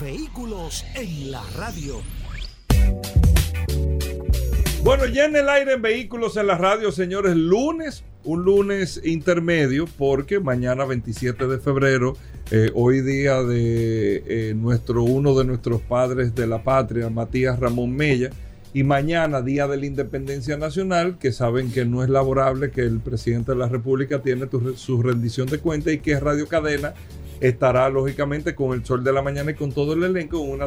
Vehículos en la radio. Bueno, ya en el aire en Vehículos en la radio, señores, lunes, un lunes intermedio, porque mañana 27 de febrero, eh, hoy día de eh, nuestro, uno de nuestros padres de la patria, Matías Ramón Mella, y mañana, Día de la Independencia Nacional, que saben que no es laborable, que el presidente de la República tiene su rendición de cuenta y que Radio Cadena estará lógicamente con el sol de la mañana y con todo el elenco en una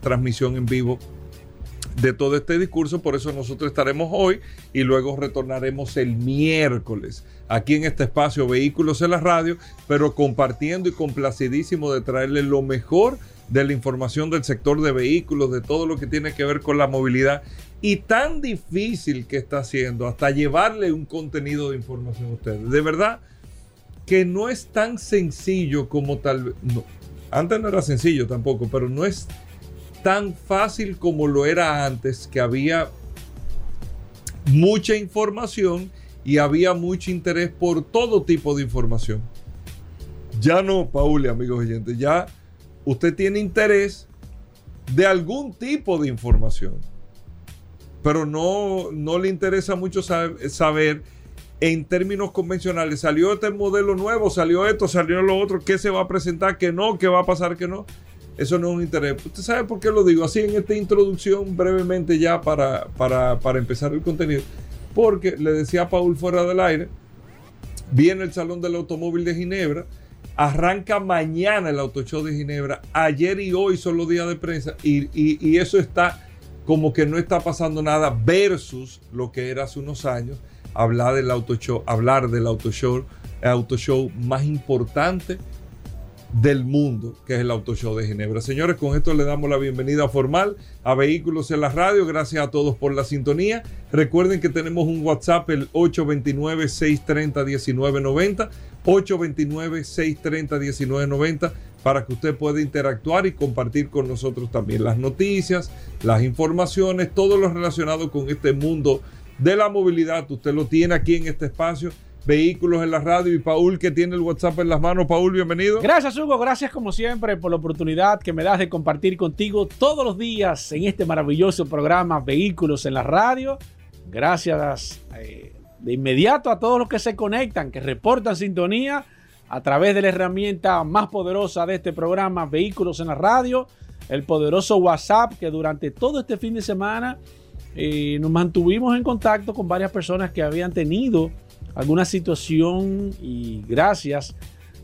transmisión en vivo de todo este discurso. Por eso nosotros estaremos hoy y luego retornaremos el miércoles aquí en este espacio Vehículos en la Radio, pero compartiendo y complacidísimo de traerles lo mejor de la información del sector de vehículos, de todo lo que tiene que ver con la movilidad y tan difícil que está haciendo hasta llevarle un contenido de información a ustedes. De verdad que no es tan sencillo como tal no, antes no era sencillo tampoco, pero no es tan fácil como lo era antes, que había mucha información y había mucho interés por todo tipo de información. Ya no, Paul y amigos oyentes, ya usted tiene interés de algún tipo de información, pero no, no le interesa mucho saber, en términos convencionales, salió este modelo nuevo, salió esto, salió lo otro, qué se va a presentar, qué no, qué va a pasar, qué no. Eso no es un interés. ¿Usted sabe por qué lo digo? Así en esta introducción brevemente ya para, para, para empezar el contenido. Porque le decía a Paul fuera del aire, viene el Salón del Automóvil de Ginebra, Arranca mañana el Auto Show de Ginebra. Ayer y hoy son los días de prensa. Y, eso está como que no está pasando nada versus lo que era hace unos años. Hablar del auto show, hablar del auto show, el auto show más importante del mundo, que es el Auto Show de Ginebra. Señores, con esto le damos la bienvenida formal a Vehículos en la Radio. Gracias a todos por la sintonía. Recuerden que tenemos un WhatsApp, el 829-630-1990. 829-630-1990 para que usted pueda interactuar y compartir con nosotros también las noticias, las informaciones, todo lo relacionado con este mundo de la movilidad. Usted lo tiene aquí en este espacio Vehículos en la Radio y Paul que tiene el WhatsApp en las manos. Paul, bienvenido. Gracias Hugo, gracias como siempre por la oportunidad que me das de compartir contigo todos los días en este maravilloso programa Vehículos en la Radio. Gracias eh, de inmediato a todos los que se conectan, que reportan sintonía a través de la herramienta más poderosa de este programa Vehículos en la Radio, el poderoso WhatsApp que durante todo este fin de semana eh, nos mantuvimos en contacto con varias personas que habían tenido alguna situación y gracias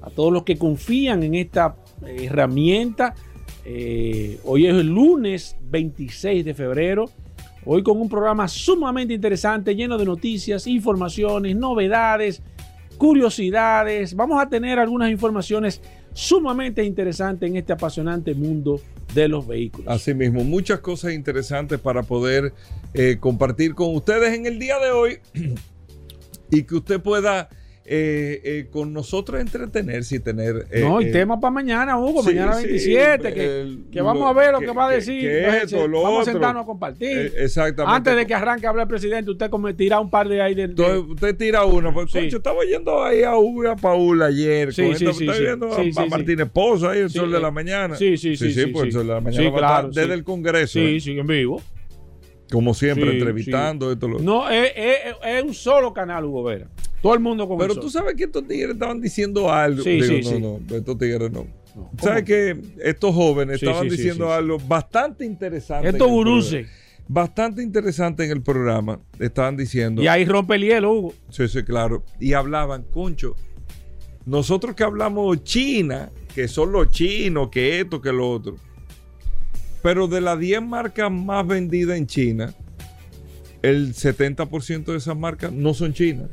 a todos los que confían en esta herramienta. Eh, hoy es el lunes 26 de febrero. Hoy con un programa sumamente interesante, lleno de noticias, informaciones, novedades, curiosidades. Vamos a tener algunas informaciones sumamente interesantes en este apasionante mundo de los vehículos. Asimismo, muchas cosas interesantes para poder eh, compartir con ustedes en el día de hoy. y que usted pueda eh, eh, con nosotros entretenerse y tener. Eh, no, y tema para mañana, Hugo, mañana 27, que, vamos a ver lo que, va a decir. vamos a sentarnos a compartir. exactamente. Antes de que arranque a hablar el presidente, usted tira un par de ahí. De, usted tira uno. Pues, yo estaba yendo ahí a Hugo y a Paul ayer. Sí, sí, sí. viendo a, Martínez Pozo ahí, el sol de la mañana. Sí, sí, sí. Sí, pues el sol de la mañana. Claro, desde el Congreso. Sí, sí, en vivo. Como siempre, entrevistando. Esto, No, es, es, un solo canal, Hugo Vera. Todo el mundo con Pero tú sabes que estos tigres estaban diciendo algo. Sí, sí, no, sí. no, estos tigres no. ¿Sabes que estos jóvenes estaban diciendo algo bastante interesante? Estos buruces. Bastante interesante en el programa. Estaban diciendo. Y ahí rompe el hielo, Hugo. Sí, sí, claro. Y hablaban, concho. Nosotros que hablamos China, que son los chinos, que esto, que lo otro. Pero de las 10 marcas más vendidas en China, el 70% de esas marcas no son chinas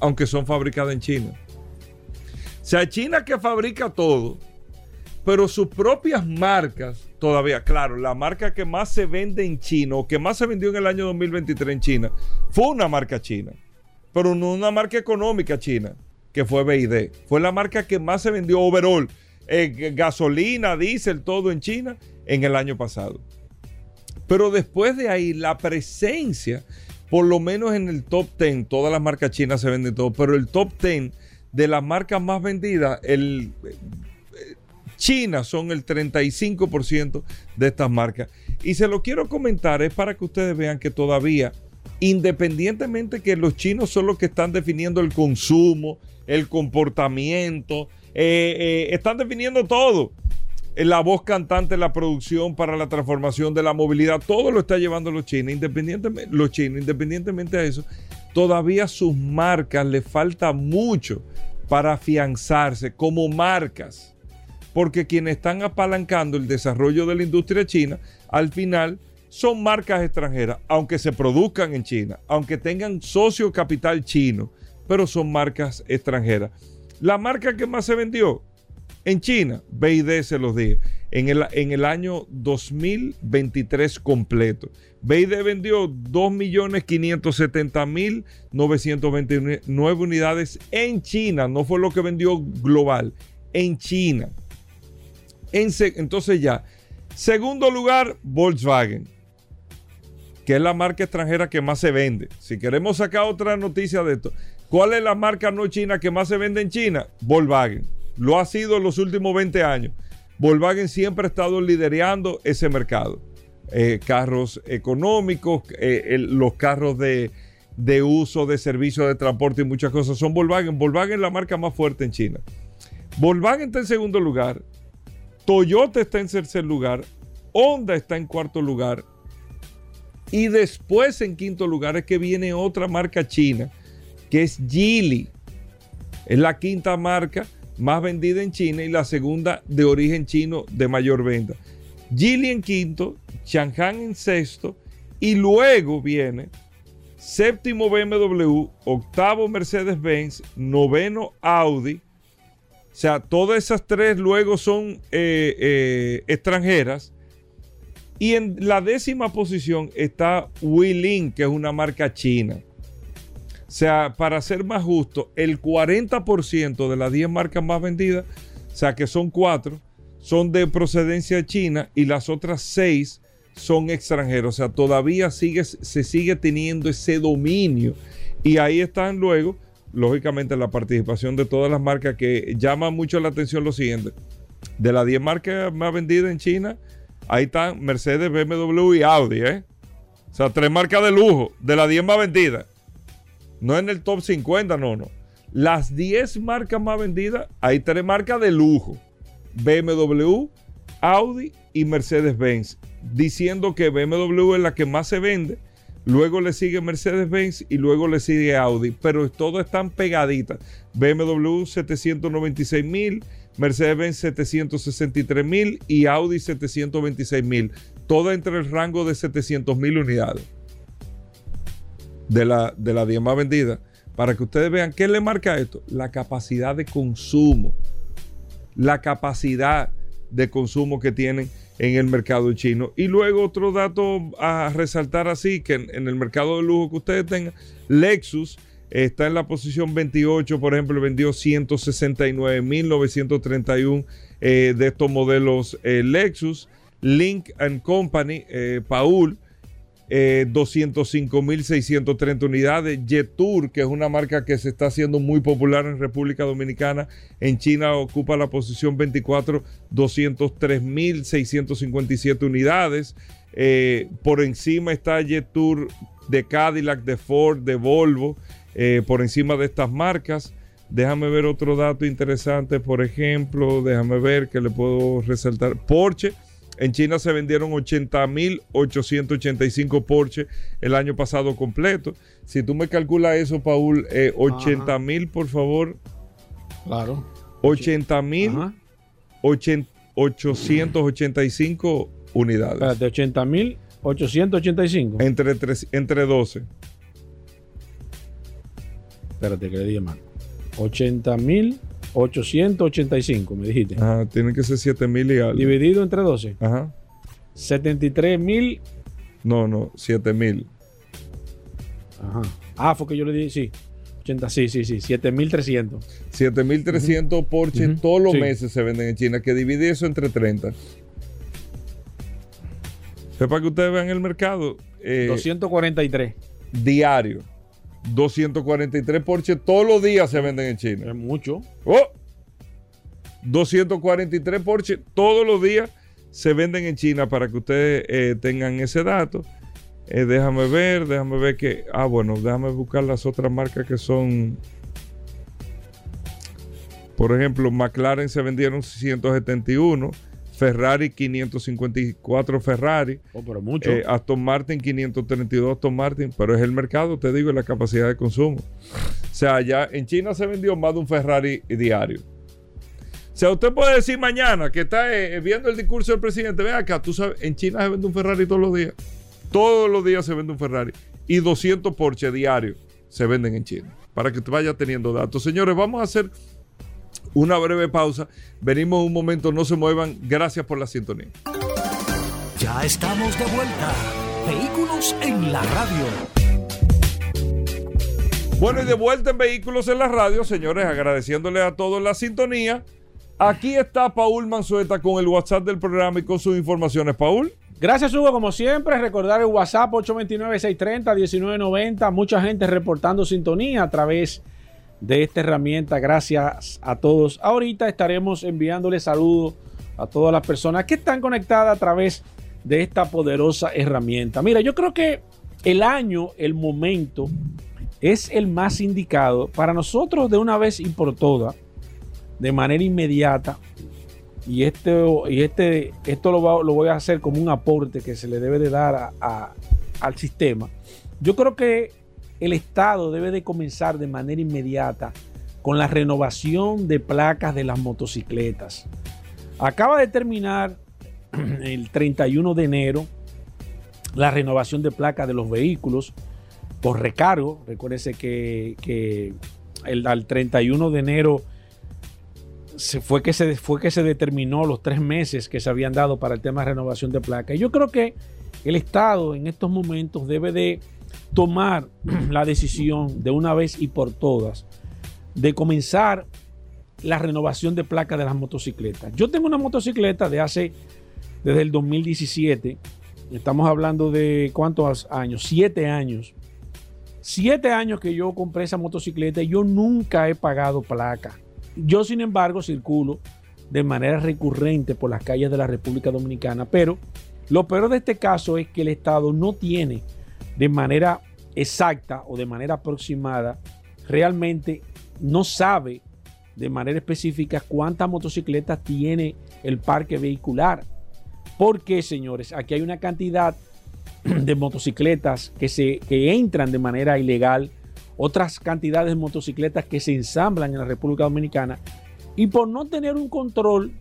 aunque son fabricadas en China. O sea, China que fabrica todo, pero sus propias marcas todavía, claro, la marca que más se vende en China o que más se vendió en el año 2023 en China fue una marca china, pero no una marca económica china, que fue BID. Fue la marca que más se vendió overall, eh, gasolina, diésel, todo en China en el año pasado. Pero después de ahí, la presencia, por lo menos en el top 10, todas las marcas chinas se venden todo, pero el top 10 de las marcas más vendidas, el, China son el 35% de estas marcas. Y se lo quiero comentar, es para que ustedes vean que todavía, independientemente que los chinos son los que están definiendo el consumo, el comportamiento, eh, eh, están definiendo todo. La voz cantante, la producción para la transformación de la movilidad, todo lo está llevando los chinos, independientemente, los chinos, independientemente de eso, todavía sus marcas le falta mucho para afianzarse como marcas porque quienes están apalancando el desarrollo de la industria china, al final son marcas extranjeras, aunque se produzcan en China, aunque tengan socio capital chino, pero son marcas extranjeras. La marca que más se vendió en China, BID se los dije, en el, en el año 2023 completo. BID vendió 2.570.929 unidades en China, no fue lo que vendió global, en China entonces ya. Segundo lugar, Volkswagen, que es la marca extranjera que más se vende. Si queremos sacar otra noticia de esto, ¿cuál es la marca no china que más se vende en China? Volkswagen. Lo ha sido en los últimos 20 años. Volkswagen siempre ha estado liderando ese mercado. Eh, carros económicos, eh, los carros de, uso, de servicio de transporte y muchas cosas son Volkswagen. Volkswagen es la marca más fuerte en China. Volkswagen está en segundo lugar Toyota está en tercer lugar, Honda está en cuarto lugar y después en quinto lugar es que viene otra marca china que es Geely. Es la quinta marca más vendida en China y la segunda de origen chino de mayor venta. Geely en quinto, Changhang en sexto y luego viene séptimo BMW, octavo Mercedes-Benz, noveno Audi, o sea, todas esas tres luego son eh, eh, extranjeras. Y en la décima posición está Wuling, que es una marca china. Sea, para ser más justo, el 40% de las 10 marcas más vendidas, o sea que son 4, son de procedencia china y las otras 6 son extranjeros. O sea, todavía sigue, se sigue teniendo ese dominio. Y ahí están luego lógicamente la participación de todas las marcas que llama mucho la atención lo siguiente. De las 10 marcas más vendidas en China, ahí están Mercedes, BMW y Audi, ¿eh? O sea, tres marcas de lujo, de las 10 más vendidas. No en el top 50, no, no. Las 10 marcas más vendidas, hay tres marcas de lujo. BMW, Audi y Mercedes-Benz. Diciendo que BMW es la que más se vende Luego le sigue Mercedes-Benz y luego le sigue Audi, pero todas están pegaditas. BMW 796 mil, Mercedes-Benz 763 mil y Audi 726 mil. Toda entre el rango de 700 mil unidades de la, de la 10 más vendida. Para que ustedes vean, ¿qué le marca esto? La capacidad de consumo. La capacidad de consumo que tienen en el mercado chino. Y luego otro dato a resaltar así, que en, el mercado de lujo que ustedes tengan, Lexus está en la posición 28, por ejemplo, vendió 169.931 eh, de estos modelos eh, Lexus. Link and Company, eh, Paul, 205.630 eh, unidades. Jetour, que es una marca que se está haciendo muy popular en República Dominicana, en China ocupa la posición 24, 203.657 unidades. Eh, por encima está Jetour de Cadillac, de Ford, de Volvo, eh, por encima de estas marcas. Déjame ver otro dato interesante, por ejemplo, déjame ver que le puedo resaltar. Porsche en China se vendieron 80.885 Porsche el año pasado completo. Si tú me calculas eso, Paul, 80 eh, mil, por favor. Claro. 80 mil 885 unidades. Espérate, 80 mil 885. Entre, entre 12. Espérate que le dije mal. 80 mil 885, me dijiste. Ajá, tienen que ser 7 mil y algo. Dividido entre 12. Ajá. 73 mil. No, no, 7 mil. Ajá. Ah, fue que yo le dije, sí. 80, sí, sí, sí. 7300. 7300 Porsche Ujú. todos los Sí. meses se venden en China, que divide eso entre 30. Sepa que ustedes vean el mercado eh, 243. diario. 243 Porsche todos los días se venden en China. Es mucho. ¡Oh! 243 Porsche todos los días se venden en China para que ustedes eh, tengan ese dato. Eh, déjame ver, déjame ver que. Ah, bueno, déjame buscar las otras marcas que son. Por ejemplo, McLaren se vendieron 171, Ferrari 554 Ferrari, Oh, pero mucho. eh, Aston Martin 532 Aston Martin, pero es el mercado, te digo, y la capacidad de consumo. O sea, ya en China se vendió más de un Ferrari diario. O sea, usted puede decir mañana que está eh, viendo el discurso del presidente, ve acá, tú sabes, en China se vende un Ferrari todos los días. Todos los días se vende un Ferrari. Y 200 Porsche diarios se venden en China. Para que usted vaya teniendo datos. Señores, vamos a hacer una breve pausa. Venimos un momento, no se muevan. Gracias por la sintonía. Ya estamos de vuelta. Vehículos en la radio. Bueno, y de vuelta en Vehículos en la Radio, señores, agradeciéndole a todos la sintonía. Aquí está Paul Manzueta con el WhatsApp del programa y con sus informaciones. Paul. Gracias, Hugo. Como siempre, recordar el WhatsApp 829-630-1990. Mucha gente reportando sintonía a través de esta herramienta. Gracias a todos. Ahorita estaremos enviándole saludos a todas las personas que están conectadas a través de esta poderosa herramienta. Mira, yo creo que el año, el momento, es el más indicado para nosotros de una vez y por todas, de manera inmediata, y, este, y este, esto lo, voy a hacer como un aporte que se le debe de dar a- al sistema. Yo creo que el Estado debe de comenzar de manera inmediata con la renovación de placas de las motocicletas. Acaba de terminar el 31 de enero la renovación de placas de los vehículos por recargo. Recuérdese que, el, al 31 de enero se fue, que se, fue que se determinó los tres meses que se habían dado para el tema de renovación de placas. Yo creo que el Estado en estos momentos debe de tomar la decisión de una vez y por todas de comenzar la renovación de placas de las motocicletas. Yo tengo una motocicleta de hace, desde el 2017, estamos hablando de cuántos años, siete años. Siete años que yo compré esa motocicleta y yo nunca he pagado placa. Yo, sin embargo, circulo de manera recurrente por las calles de la República Dominicana, pero lo peor de este caso es que el Estado no tiene de manera exacta o de manera aproximada, realmente no sabe de manera específica cuántas motocicletas tiene el parque vehicular. Porque, señores, aquí hay una cantidad de motocicletas que, se, que entran de manera ilegal, otras cantidades de motocicletas que se ensamblan en la República Dominicana y por no tener un control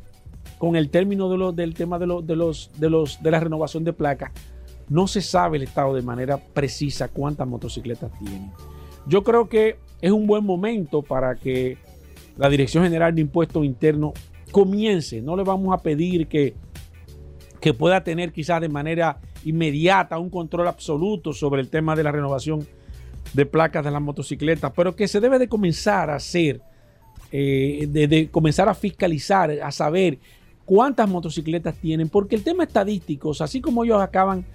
con el término de lo- del tema de, de, los, de, los, de la renovación de placas, no se sabe el Estado de manera precisa cuántas motocicletas tiene. Yo creo que es un buen momento para que la Dirección General de Impuestos Internos comience. No le vamos a pedir que, que pueda tener quizás de manera inmediata un control absoluto sobre el tema de la renovación de placas de las motocicletas, pero que se debe de comenzar a hacer, eh, de, de comenzar a fiscalizar, a saber cuántas motocicletas tienen, porque el tema estadístico, así como ellos acaban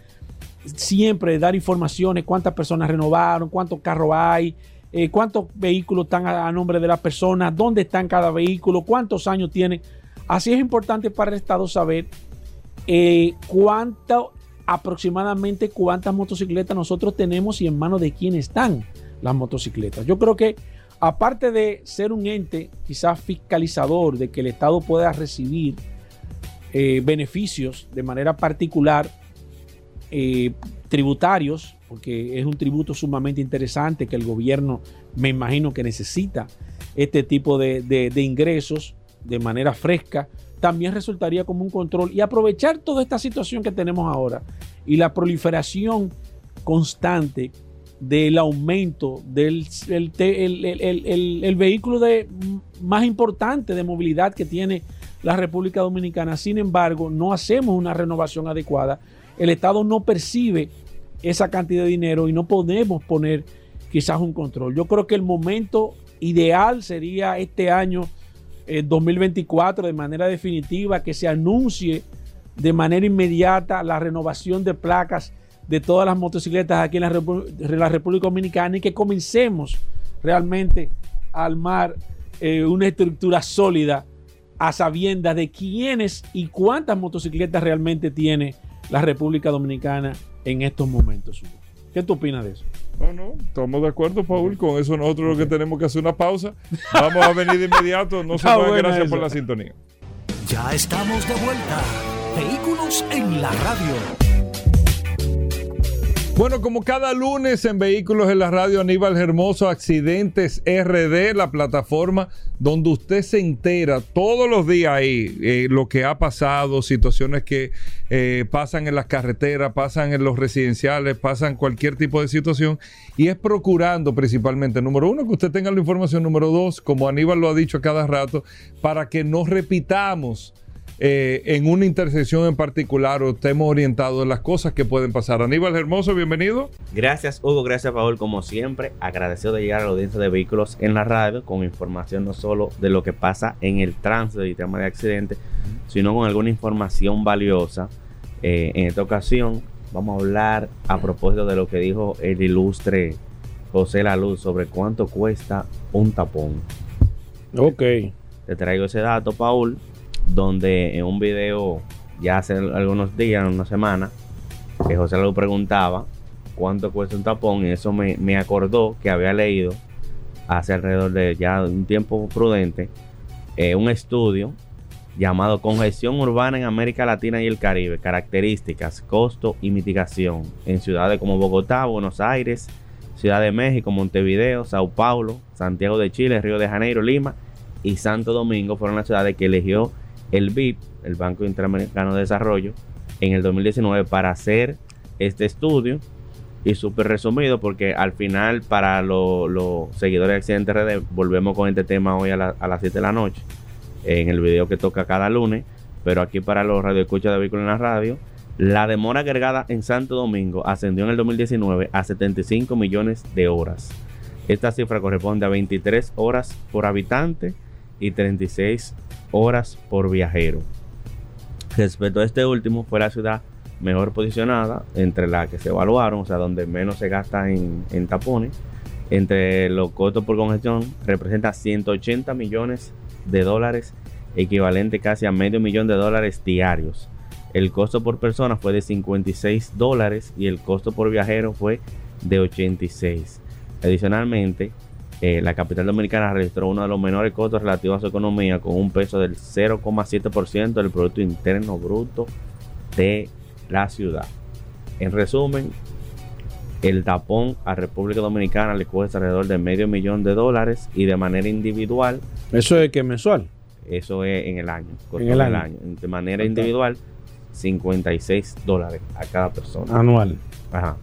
siempre dar informaciones, cuántas personas renovaron, cuántos carros hay, eh, cuántos vehículos están a, nombre de las personas, dónde están cada vehículo, cuántos años tienen. Así es importante para el Estado saber eh, cuánto, aproximadamente cuántas motocicletas nosotros tenemos y en manos de quién están las motocicletas. Yo creo que aparte de ser un ente quizás fiscalizador de que el Estado pueda recibir eh, beneficios de manera particular, eh, tributarios, porque es un tributo sumamente interesante que el gobierno me imagino que necesita este tipo de, ingresos de manera fresca, también resultaría como un control y aprovechar toda esta situación que tenemos ahora y la proliferación constante del aumento del el, el, el, el, vehículo de, más importante de movilidad que tiene la República Dominicana. Sin embargo, no hacemos una renovación adecuada. El Estado no percibe esa cantidad de dinero y no podemos poner quizás un control. Yo creo que el momento ideal sería este año 2024 eh, de manera definitiva que se anuncie de manera inmediata la renovación de placas de todas las motocicletas aquí en la, República Dominicana y que comencemos realmente a armar eh, una estructura sólida a sabiendas de quiénes y cuántas motocicletas realmente tiene la República Dominicana en estos momentos. ¿Qué tú opinas de eso? No, no, estamos de acuerdo, Paul. Con eso nosotros lo que tenemos que hacer una pausa. Vamos a venir de inmediato. No se vayan, gracias por la sintonía. Ya estamos de vuelta. Vehículos en la radio. Bueno, como cada lunes en Vehículos en la Radio, Aníbal Hermoso, Accidentes RD, la plataforma donde usted se entera todos los días ahí eh, lo que ha pasado, situaciones que eh, pasan en las carreteras, pasan en los residenciales, pasan cualquier tipo de situación. Y es procurando principalmente, número uno, que usted tenga la información, número dos, como Aníbal lo ha dicho cada rato, para que no repitamos eh, en una intersección en particular o estemos orientados en las cosas que pueden pasar. Aníbal Hermoso, bienvenido. Gracias Hugo, gracias Paul, como siempre, agradecido de llegar a la audiencia de vehículos en la radio con información no solo de lo que pasa en el tránsito y tema de accidentes, sino con alguna información valiosa. Eh, en esta ocasión vamos a hablar a propósito de lo que dijo el ilustre José La Luz sobre cuánto cuesta un tapón. Ok. Te traigo ese dato, Paul donde en un video ya hace algunos días, una semana, que José lo preguntaba cuánto cuesta un tapón y eso me, acordó que había leído hace alrededor de ya un tiempo prudente eh, un estudio llamado Congestión Urbana en América Latina y el Caribe, características, costo y mitigación. En ciudades como Bogotá, Buenos Aires, Ciudad de México, Montevideo, Sao Paulo, Santiago de Chile, Río de Janeiro, Lima y Santo Domingo fueron las ciudades que eligió el BID, el Banco Interamericano de Desarrollo, en el 2019 para hacer este estudio. Y súper resumido porque al final para los seguidores de Accidente RD volvemos con este tema hoy a, las 7 de la noche en el video que toca cada lunes. Pero aquí para los radioescuchas de vehículos en la radio la demora agregada en Santo Domingo ascendió en el 2019 a 75 millones de horas. Esta cifra corresponde a 23 horas por habitante y 36 horas por viajero. Respecto a este último, fue la ciudad mejor posicionada entre las que se evaluaron, o sea, donde menos se gasta en, tapones. Entre los costos por congestión, representa 180 millones de dólares, equivalente casi a medio millón de dólares diarios. El costo por persona fue de 56 dólares y el costo por viajero fue de 86. Adicionalmente, eh, la capital dominicana registró uno de los menores costos relativos a su economía con un peso del 0,7% del Producto Interno Bruto de la ciudad. En resumen, el tapón a República Dominicana le cuesta alrededor de medio millón de dólares y de manera individual. ¿Eso es que mensual? Eso es en el año. En el año. De manera individual, 56 dólares a cada persona. Anual. Ajá.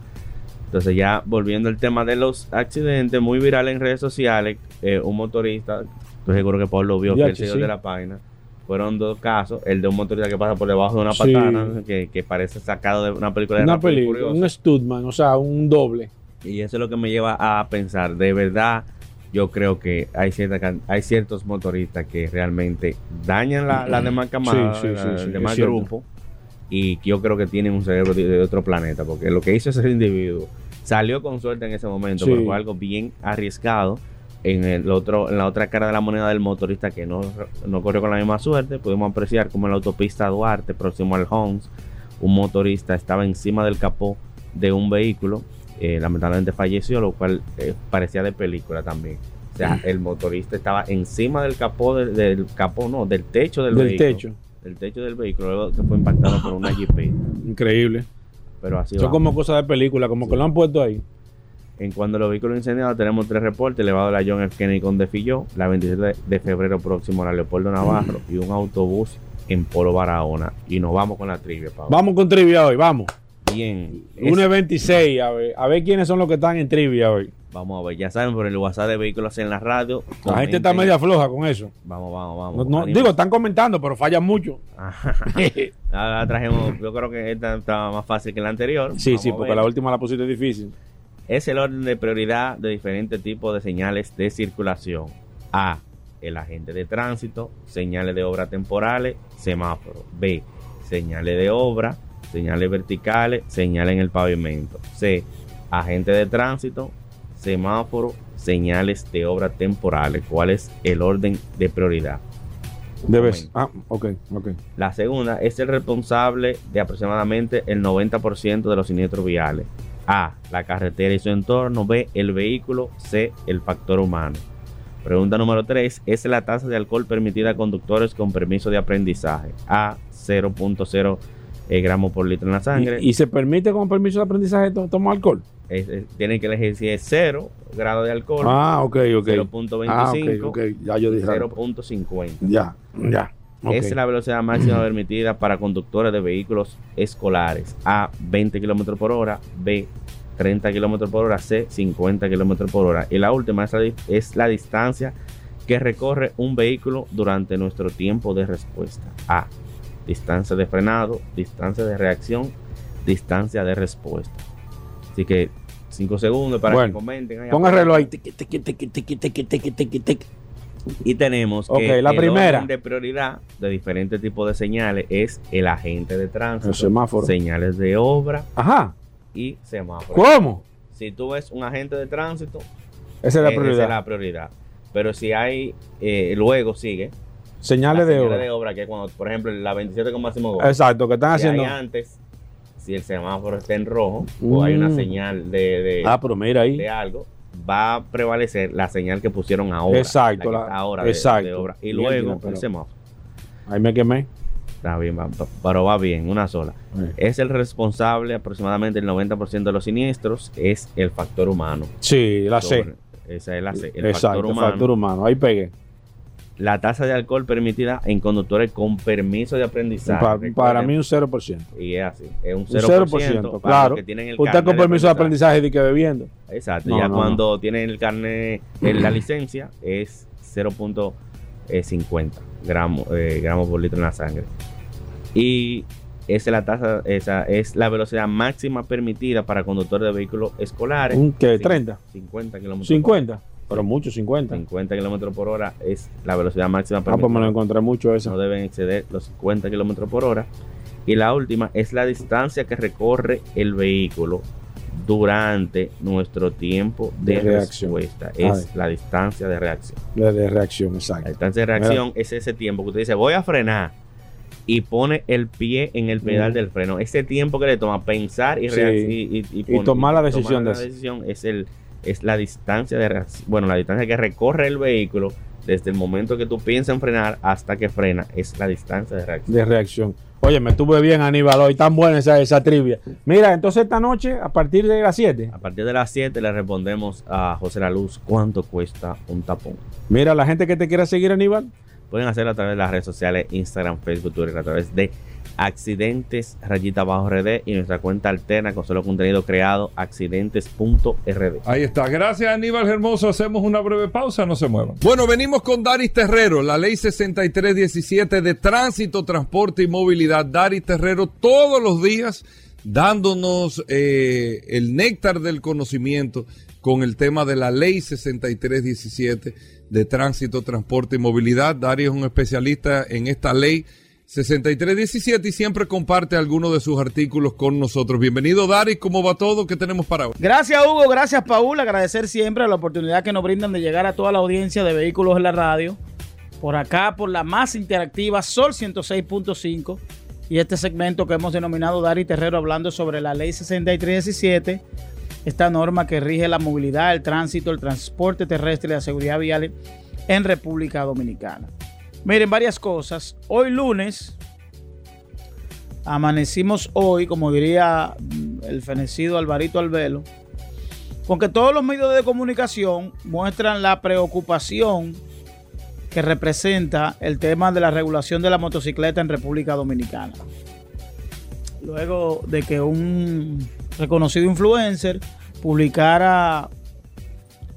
Entonces ya volviendo al tema de los accidentes, muy viral en redes sociales, eh, un motorista, yo seguro que Pablo vio que el señor de la página, fueron dos casos, el de un motorista que pasa por debajo de una patana, que, parece sacado de una película de una película, un Studman, o sea, un doble. Y eso es lo que me lleva a pensar, de verdad, yo creo que hay cierta, hay ciertos motoristas que realmente dañan la, la demás camada, el demás grupo, y yo creo que tienen un cerebro de, otro planeta, porque lo que hizo ese individuo Salió con suerte en ese momento, pero fue algo bien arriesgado. En, el otro, en la otra cara de la moneda del motorista que no, no corrió con la misma suerte, pudimos apreciar como en la autopista Duarte, próximo al Homs, un motorista estaba encima del capó de un vehículo, eh, lamentablemente falleció, lo cual eh, parecía de película también. O sea, el motorista estaba encima del capó, del, capó, no, del techo del, vehículo. Techo. Del techo del vehículo, luego que fue impactado por una Jeep. Increíble. Pero así Son como cosas de película, como que lo han puesto ahí. En cuanto a los vehículos incendiados, tenemos tres reportes: elevado de la John F. Kennedy con Defilló, la 27 de febrero próximo a la Leopoldo Navarro y un autobús en Polo Barahona. Y nos vamos con la trivia, Vamos con trivia hoy, vamos. Bien. Es- 1.26, a ver, a ver quiénes son los que están en trivia hoy. Vamos a ver, ya saben, por el WhatsApp de Vehículos en la Radio. La gente está media floja con eso. Vamos, vamos, vamos. No, no, Ánimo. digo, están comentando, pero fallan mucho. Ahora trajimos, yo creo que esta está más fácil que la anterior. sí, Vamos sí, porque la última la pusiste difícil. Es el orden de prioridad de diferentes tipos de señales de circulación. A. El agente de tránsito, señales de obra temporales, semáforo. B. Señales de obra, señales verticales, señales en el pavimento. C. Agente de tránsito, semáforo, señales de obra temporales. ¿Cuál es el orden de prioridad? Debes. Ah, ok, ok. La segunda es el responsable de aproximadamente el 90% de los siniestros viales. A. La carretera y su entorno. B. El vehículo. C. El factor humano. Pregunta número 3. Es la tasa de alcohol permitida a conductores con permiso de aprendizaje. A. 0.0 eh, gramos por litro en la sangre. ¿Y, y se permite con permiso de aprendizaje to- tomar alcohol? Es- es- tienen que elegir si es 0 grado de alcohol, Ah, ok, ok. 0.25 Ah, ok, ok. Ya yo dije. 0.50. Ya, ya. ok. Es la velocidad máxima permitida para conductores de vehículos escolares. A, 20 km por hora. B, 30 km por hora. C, 50 km por hora. Y la última es la, di- es la distancia que recorre un vehículo durante nuestro tiempo de respuesta. A, distancia de frenado, distancia de reacción, distancia de respuesta. Así que 5 segundos para Bueno, que comenten. el abajo. reloj ahí. Y tenemos Ok, que la el primera. orden de prioridad de diferentes tipos de señales es el agente de tránsito, El semáforo. señales de obra Ajá. y semáforo. ¿Cómo? Si tú ves un agente de tránsito, Esa es la eh, prioridad. esa es la prioridad. Pero si hay, eh, luego sigue Señales de obra. de obra, que cuando, por ejemplo, la 27 con máximo gol. Exacto, que están Si hay haciendo. antes, si el semáforo está en rojo o hay una Mm. señal de, de, Ah, pero mira ahí. de algo, va a prevalecer la señal que pusieron ahora. Exacto, la ahora exacto. de obra. Y luego el semáforo. Ahí me quemé. Está bien, va- pero va bien, una sola. Es el responsable aproximadamente el 90% de los siniestros, es el factor humano. Sí, la C. Sobre- Esa es la C, el Exacto, factor humano. factor humano. Ahí pegué. La tasa de alcohol permitida en conductores con permiso de aprendizaje. Pa- para mí un 0%. Y es así, es un Un 0%, 0%, para claro. los que tienen el Usted con permiso de aprendizaje de que bebiendo. Exacto, No, ya no, cuando tienen el carnet, en la licencia, es 0.50 gramos, eh, gramos por litro en la sangre. Y esa es la tasa, esa es la velocidad máxima permitida para conductores de vehículos escolares. ¿Un qué? Cin- 30. 50 kilómetros 50. Pero mucho, 50. 50 kilómetros por hora es la velocidad máxima Ah, pues me lo permitida. encontré mucho no eso. deben exceder los 50 kilómetros por hora. Y la última es la distancia que recorre el vehículo durante nuestro tiempo de, De reacción. respuesta. Es la distancia de reacción. La de reacción, La exacto. distancia de reacción es ese tiempo que usted dice, voy a frenar y pone el pie en el pedal Mm. del freno. Ese tiempo que le toma pensar y, Sí. y, y- y pon- tomar la decisión la de eso. decisión es el es la distancia de. Bueno, la distancia que recorre el vehículo desde el momento que tú piensas en frenar hasta que frena es la distancia de reacción. De reacción. Oye, me estuve bien, Aníbal, hoy. Tan buena esa, esa trivia. Mira, entonces esta noche, a partir de las 7, A partir de las 7 le respondemos a José La Luz cuánto cuesta un tapón. mira, la gente que te quiera seguir, Aníbal, Pueden hacerlo a través de las redes sociales, Instagram, Facebook, Twitter, a través de accidentes rayita bajo RD y nuestra cuenta alterna con solo contenido creado accidentes.rd. Ahí está. Gracias, Aníbal Hermoso. Hacemos una breve pausa, no se muevan. Bueno, venimos con Daris Terrero, la ley 6317 de tránsito, transporte y movilidad. Daris Terrero todos los días dándonos eh, el néctar del conocimiento con el tema de la ley 6317 de tránsito, transporte y movilidad. Daris es un especialista en esta ley 6317 y siempre comparte algunos de sus artículos con nosotros. Bienvenido, Daris. ¿Cómo va todo? ¿Qué tenemos para hoy? Gracias Hugo, gracias Paul, agradecer siempre la oportunidad que nos brindan de llegar a toda la audiencia de vehículos en la radio. Por acá, por la más interactiva Sol 106.5 y este segmento que hemos denominado Dari Terrero hablando sobre la ley 6317, esta norma que rige la movilidad, el tránsito, el transporte terrestre y la seguridad vial en República Dominicana. Miren, varias cosas. Hoy lunes, amanecimos hoy, como diría el fenecido Alvarito Albelo, con que todos los medios de comunicación muestran la preocupación que representa el tema de la regulación de la motocicleta en República Dominicana. luego de que un reconocido influencer publicara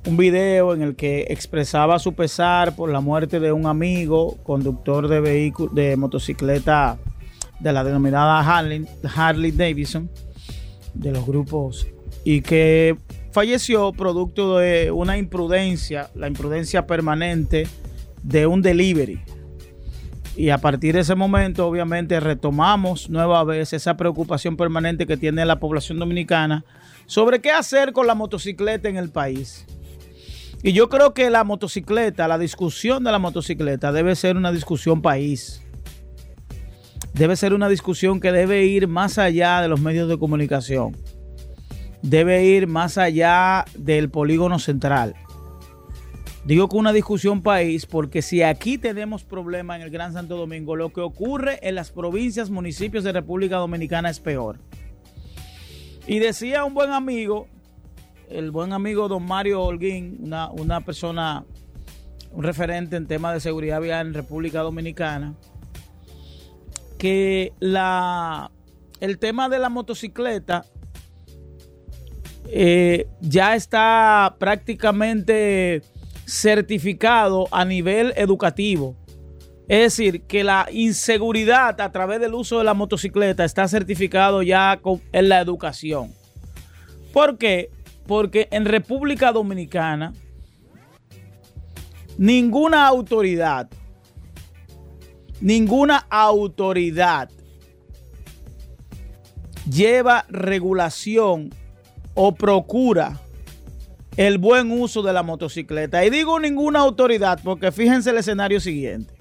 un video en el que expresaba su pesar por la muerte de un amigo conductor de vehículo de motocicleta de la denominada Harley, Harley Davidson de los grupos y que falleció producto de una imprudencia, la imprudencia permanente de un delivery. Y a partir de ese momento, obviamente, retomamos nueva vez esa preocupación permanente que tiene la población dominicana sobre qué hacer con la motocicleta en el país. Y yo creo que la motocicleta, la discusión de la motocicleta debe ser una discusión país. Debe ser una discusión que debe ir más allá de los medios de comunicación. Debe ir más allá del polígono central. Digo que una discusión país porque si aquí tenemos problemas en el Gran Santo Domingo, lo que ocurre en las provincias, municipios de República Dominicana es peor. Y decía un buen amigo, el buen amigo don Mario Holguín, una, una persona, un referente en temas de seguridad vial en República Dominicana, que la, el tema de la motocicleta eh, ya está prácticamente certificado a nivel educativo. Es decir, que la inseguridad a través del uso de la motocicleta está certificado ya en la educación. ¿Por qué? Porque en República Dominicana ninguna autoridad, ninguna autoridad lleva regulación o procura el buen uso de la motocicleta. Y digo ninguna autoridad porque fíjense el escenario siguiente.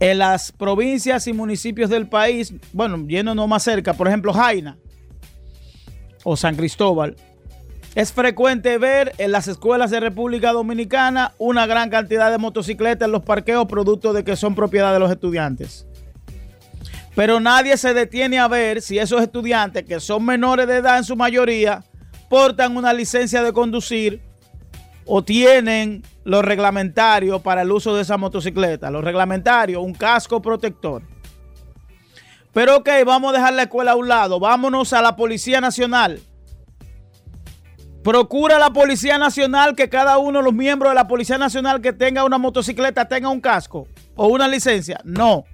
En las provincias y municipios del país, bueno, no más cerca, por ejemplo, Jaina o San Cristóbal, es frecuente ver en las escuelas de República Dominicana una gran cantidad de motocicletas en los parqueos, producto de que son propiedad de los estudiantes. Pero nadie se detiene a ver si esos estudiantes, que son menores de edad en su mayoría, portan una licencia de conducir o tienen los reglamentarios para el uso de esa motocicleta. Los reglamentarios, un casco protector. Pero ok, vamos a dejar la escuela a un lado. Vámonos a la Policía Nacional. Procura la Policía Nacional que cada uno de los miembros de la Policía Nacional que tenga una motocicleta tenga un casco o una licencia. No.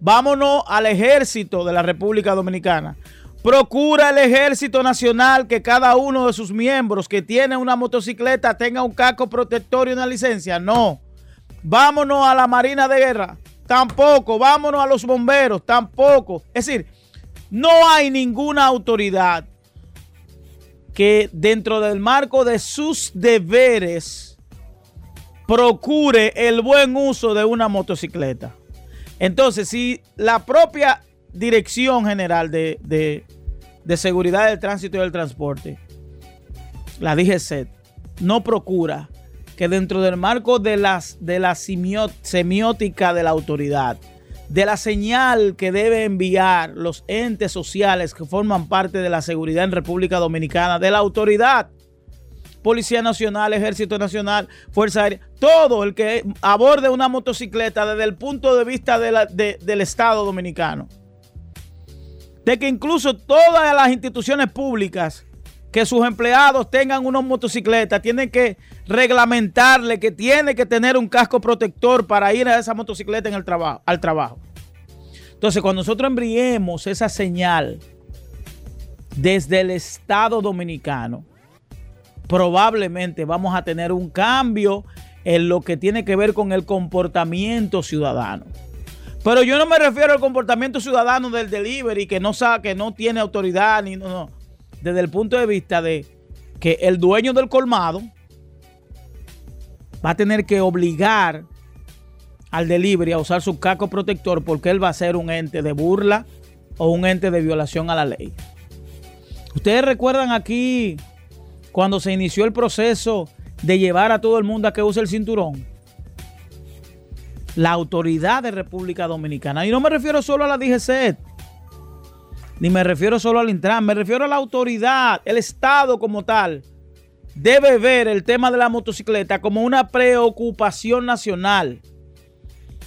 Vámonos al ejército de la República Dominicana. Procura el Ejército Nacional que cada uno de sus miembros que tiene una motocicleta tenga un casco protector y una licencia. No. Vámonos a la Marina de Guerra. Tampoco. Vámonos a los bomberos. Tampoco. Es decir, no hay ninguna autoridad que dentro del marco de sus deberes procure el buen uso de una motocicleta. Entonces, si la propia Dirección General de, Seguridad del Tránsito y del Transporte, la DGCET, no procura que dentro del marco de, de la semiótica de la autoridad, de la señal que debe enviar los entes sociales que forman parte de la seguridad en República Dominicana, de la autoridad, Policía Nacional, Ejército Nacional, Fuerza Aérea, todo el que aborde una motocicleta desde el punto de vista del Estado Dominicano de que incluso todas las instituciones públicas que sus empleados tengan una motocicleta, tienen que reglamentarle que tiene que tener un casco protector para ir a esa motocicleta en el trabajo, al trabajo. Entonces, cuando nosotros enviemos esa señal desde el Estado Dominicano, probablemente vamos a tener un cambio en lo que tiene que ver con el comportamiento ciudadano. Pero yo no me refiero al comportamiento ciudadano del delivery que no sabe, que no tiene autoridad ni no, no. Desde el punto de vista de que el dueño del colmado va a tener que obligar al delivery a usar su casco protector porque él va a ser un ente de burla o un ente de violación a la ley. Ustedes recuerdan aquí cuando se inició el proceso de llevar a todo el mundo a que use el cinturón la autoridad de República Dominicana. Y no me refiero solo a la DGC, ni me refiero solo al Intran, me refiero a la autoridad, el Estado como tal. Debe ver el tema de la motocicleta como una preocupación nacional.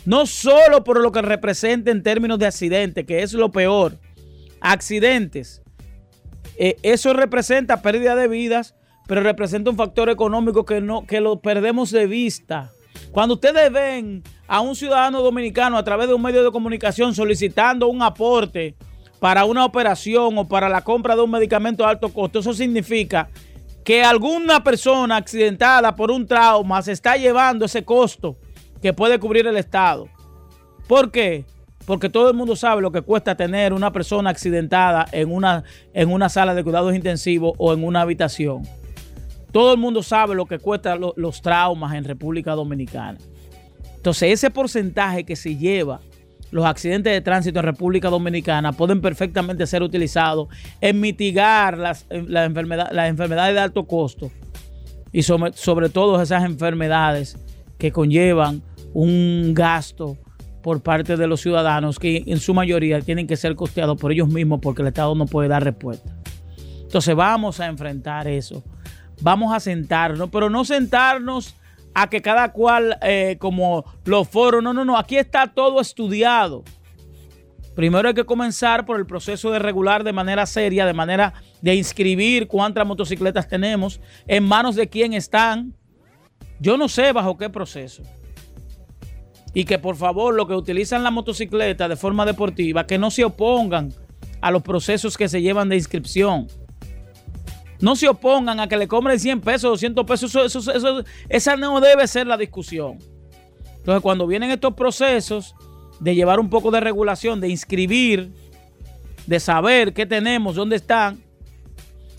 No solo por lo que representa en términos de accidentes, que es lo peor. Accidentes. Eh, eso representa pérdida de vidas, pero representa un factor económico que, no, que lo perdemos de vista. Cuando ustedes ven a un ciudadano dominicano a través de un medio de comunicación solicitando un aporte para una operación o para la compra de un medicamento de alto costo, eso significa que alguna persona accidentada por un trauma se está llevando ese costo que puede cubrir el Estado. ¿Por qué? Porque todo el mundo sabe lo que cuesta tener una persona accidentada en una, en una sala de cuidados intensivos o en una habitación. Todo el mundo sabe lo que cuesta los traumas en República Dominicana. Entonces, ese porcentaje que se lleva los accidentes de tránsito en República Dominicana pueden perfectamente ser utilizados en mitigar las, las enfermedades de alto costo y sobre, sobre todo esas enfermedades que conllevan un gasto por parte de los ciudadanos que en su mayoría tienen que ser costeados por ellos mismos porque el Estado no puede dar respuesta. Entonces vamos a enfrentar eso. Vamos a sentarnos, pero no sentarnos a que cada cual, eh, como los foros, no, no, no, aquí está todo estudiado. Primero hay que comenzar por el proceso de regular de manera seria, de manera de inscribir cuántas motocicletas tenemos, en manos de quién están. Yo no sé bajo qué proceso. Y que por favor los que utilizan la motocicleta de forma deportiva, que no se opongan a los procesos que se llevan de inscripción. No se opongan a que le cobren 100 pesos, 200 pesos. esa no debe ser la discusión. Entonces, cuando vienen estos procesos de llevar un poco de regulación, de inscribir, de saber qué tenemos, dónde están,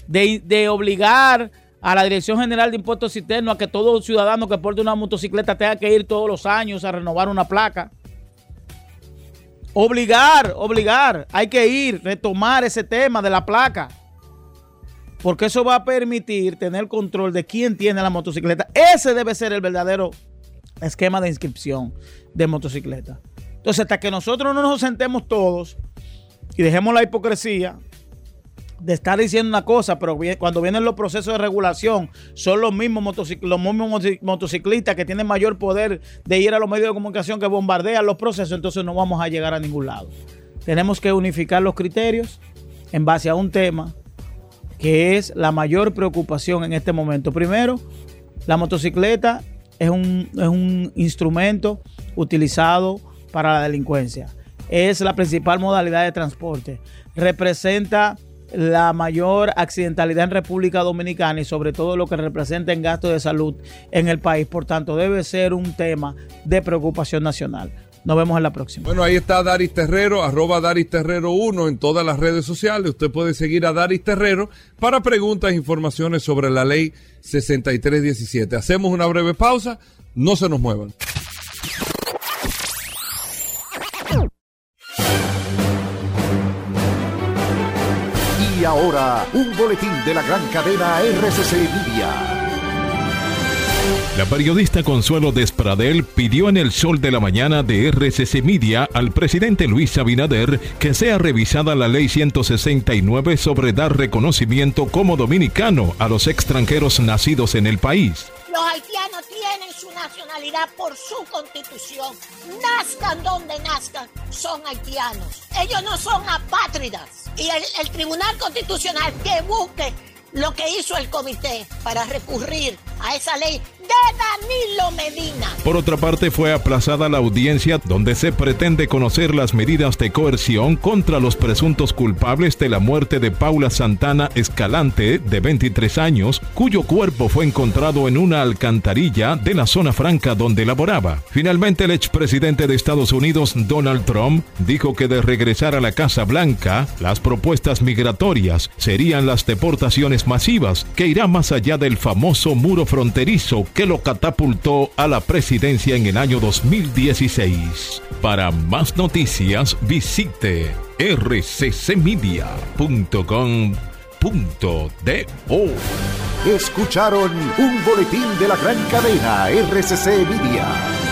de, de obligar a la Dirección General de Impuestos Internos a que todo ciudadano que porte una motocicleta tenga que ir todos los años a renovar una placa. Obligar, obligar. Hay que ir, retomar ese tema de la placa porque eso va a permitir tener control de quién tiene la motocicleta. Ese debe ser el verdadero esquema de inscripción de motocicleta. Entonces, hasta que nosotros no nos sentemos todos y dejemos la hipocresía de estar diciendo una cosa, pero cuando vienen los procesos de regulación, son los mismos, los mismos motociclistas que tienen mayor poder de ir a los medios de comunicación que bombardean los procesos, entonces no vamos a llegar a ningún lado. Tenemos que unificar los criterios en base a un tema que es la mayor preocupación en este momento. Primero, la motocicleta es un, es un instrumento utilizado para la delincuencia. Es la principal modalidad de transporte. Representa la mayor accidentalidad en República Dominicana y sobre todo lo que representa en gasto de salud en el país. Por tanto, debe ser un tema de preocupación nacional. Nos vemos en la próxima. Bueno, ahí está Daris Terrero, arroba Daris Terrero 1 en todas las redes sociales. Usted puede seguir a Daris Terrero para preguntas e informaciones sobre la ley 6317. Hacemos una breve pausa, no se nos muevan. Y ahora, un boletín de la gran cadena RCC Media. La periodista Consuelo Despradel pidió en el sol de la mañana de RCC Media al presidente Luis Abinader que sea revisada la ley 169 sobre dar reconocimiento como dominicano a los extranjeros nacidos en el país. Los haitianos tienen su nacionalidad por su constitución. Nazcan donde nazcan, son haitianos. Ellos no son apátridas. Y el, el Tribunal Constitucional que busque lo que hizo el comité para recurrir a esa ley de Danilo Medina. Por otra parte, fue aplazada la audiencia donde se pretende conocer las medidas de coerción contra los presuntos culpables de la muerte de Paula Santana Escalante, de 23 años, cuyo cuerpo fue encontrado en una alcantarilla de la zona franca donde laboraba. Finalmente, el expresidente de Estados Unidos, Donald Trump, dijo que de regresar a la Casa Blanca, las propuestas migratorias serían las deportaciones masivas, que irá más allá del famoso muro fronterizo que lo catapultó a la presidencia en el año 2016. Para más noticias, visite rccmedia.com.do. Escucharon un boletín de la gran cadena RCC Media.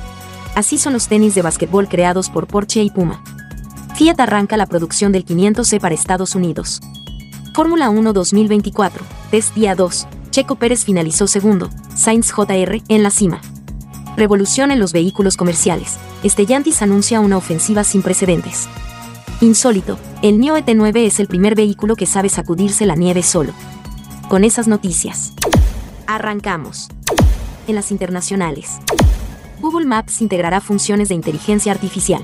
Así son los tenis de básquetbol creados por Porsche y Puma. Fiat arranca la producción del 500C para Estados Unidos. Fórmula 1 2024, test día 2, Checo Pérez finalizó segundo, Sainz JR en la cima. Revolución en los vehículos comerciales. Stellantis anuncia una ofensiva sin precedentes. Insólito, el NIO ET9 es el primer vehículo que sabe sacudirse la nieve solo. Con esas noticias. Arrancamos. En las internacionales. Google Maps integrará funciones de inteligencia artificial.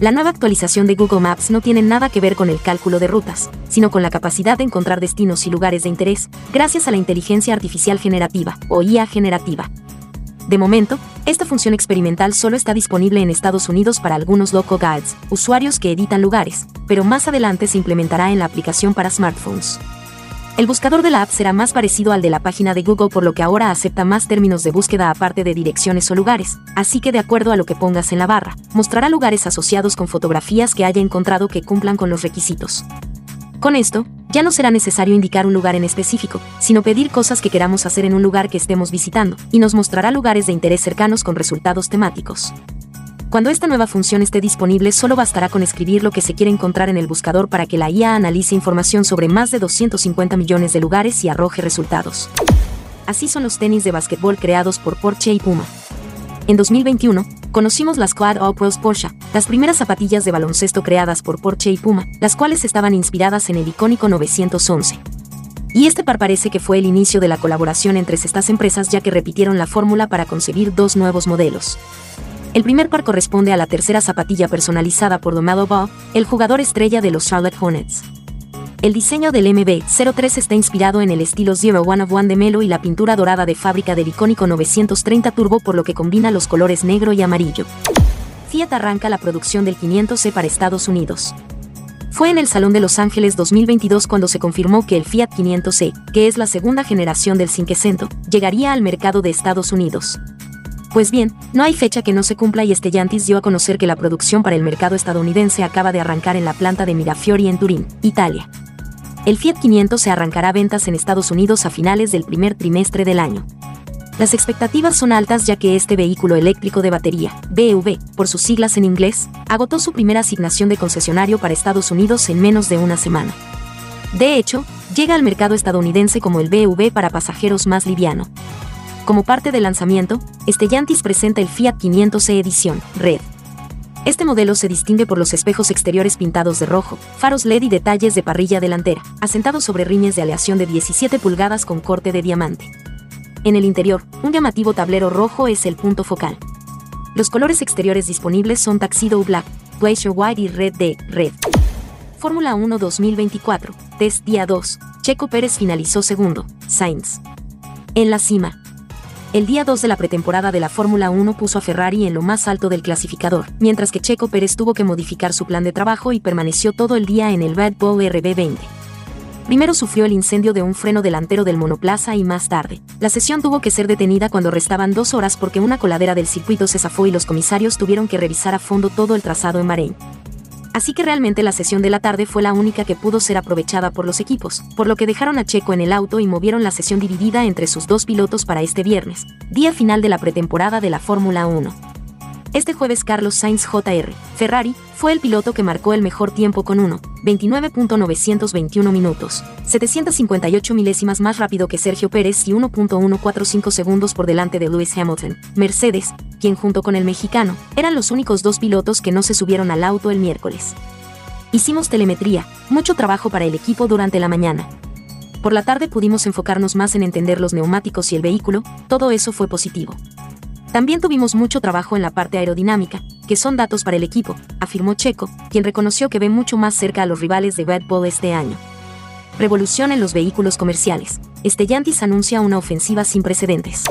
La nueva actualización de Google Maps no tiene nada que ver con el cálculo de rutas, sino con la capacidad de encontrar destinos y lugares de interés, gracias a la inteligencia artificial generativa, o IA generativa. De momento, esta función experimental solo está disponible en Estados Unidos para algunos local guides, usuarios que editan lugares, pero más adelante se implementará en la aplicación para smartphones. El buscador de la app será más parecido al de la página de Google por lo que ahora acepta más términos de búsqueda aparte de direcciones o lugares, así que de acuerdo a lo que pongas en la barra, mostrará lugares asociados con fotografías que haya encontrado que cumplan con los requisitos. Con esto, ya no será necesario indicar un lugar en específico, sino pedir cosas que queramos hacer en un lugar que estemos visitando, y nos mostrará lugares de interés cercanos con resultados temáticos. Cuando esta nueva función esté disponible, solo bastará con escribir lo que se quiere encontrar en el buscador para que la IA analice información sobre más de 250 millones de lugares y arroje resultados. Así son los tenis de básquetbol creados por Porsche y Puma. En 2021, conocimos las Quad All Pros Porsche, las primeras zapatillas de baloncesto creadas por Porsche y Puma, las cuales estaban inspiradas en el icónico 911. Y este par parece que fue el inicio de la colaboración entre estas empresas ya que repitieron la fórmula para concebir dos nuevos modelos. El primer par corresponde a la tercera zapatilla personalizada por Domado Ball, el jugador estrella de los Charlotte Hornets. El diseño del MB-03 está inspirado en el estilo Zero One of One de Melo y la pintura dorada de fábrica del icónico 930 Turbo por lo que combina los colores negro y amarillo. Fiat arranca la producción del 500C para Estados Unidos. Fue en el Salón de Los Ángeles 2022 cuando se confirmó que el Fiat 500C, que es la segunda generación del Cinquecento, llegaría al mercado de Estados Unidos. Pues bien, no hay fecha que no se cumpla y Stellantis dio a conocer que la producción para el mercado estadounidense acaba de arrancar en la planta de Mirafiori en Turín, Italia. El Fiat 500 se arrancará ventas en Estados Unidos a finales del primer trimestre del año. Las expectativas son altas ya que este vehículo eléctrico de batería, BEV, por sus siglas en inglés, agotó su primera asignación de concesionario para Estados Unidos en menos de una semana. De hecho, llega al mercado estadounidense como el BEV para pasajeros más liviano. Como parte del lanzamiento, Stellantis presenta el Fiat 500e Edición Red. Este modelo se distingue por los espejos exteriores pintados de rojo, faros LED y detalles de parrilla delantera, asentados sobre rines de aleación de 17 pulgadas con corte de diamante. En el interior, un llamativo tablero rojo es el punto focal. Los colores exteriores disponibles son Taxido Black, Glacier White y Red de Red. Fórmula 1 2024, test día 2, Checo Pérez finalizó segundo, Sainz. En la cima, el día 2 de la pretemporada de la Fórmula 1 puso a Ferrari en lo más alto del clasificador, mientras que Checo Pérez tuvo que modificar su plan de trabajo y permaneció todo el día en el Red Bull RB20. Primero sufrió el incendio de un freno delantero del monoplaza y más tarde, la sesión tuvo que ser detenida cuando restaban dos horas porque una coladera del circuito se zafó y los comisarios tuvieron que revisar a fondo todo el trazado en Bahrein así que realmente la sesión de la tarde fue la única que pudo ser aprovechada por los equipos, por lo que dejaron a Checo en el auto y movieron la sesión dividida entre sus dos pilotos para este viernes, día final de la pretemporada de la Fórmula 1. Este jueves Carlos Sainz Jr., Ferrari, fue el piloto que marcó el mejor tiempo con 1, 29.921 minutos, 758 milésimas más rápido que Sergio Pérez y 1.145 segundos por delante de Lewis Hamilton. Mercedes, quien junto con el mexicano, eran los únicos dos pilotos que no se subieron al auto el miércoles. Hicimos telemetría, mucho trabajo para el equipo durante la mañana. Por la tarde pudimos enfocarnos más en entender los neumáticos y el vehículo, todo eso fue positivo. También tuvimos mucho trabajo en la parte aerodinámica, que son datos para el equipo, afirmó Checo, quien reconoció que ve mucho más cerca a los rivales de Red Bull este año. Revolución en los vehículos comerciales. Stellantis anuncia una ofensiva sin precedentes.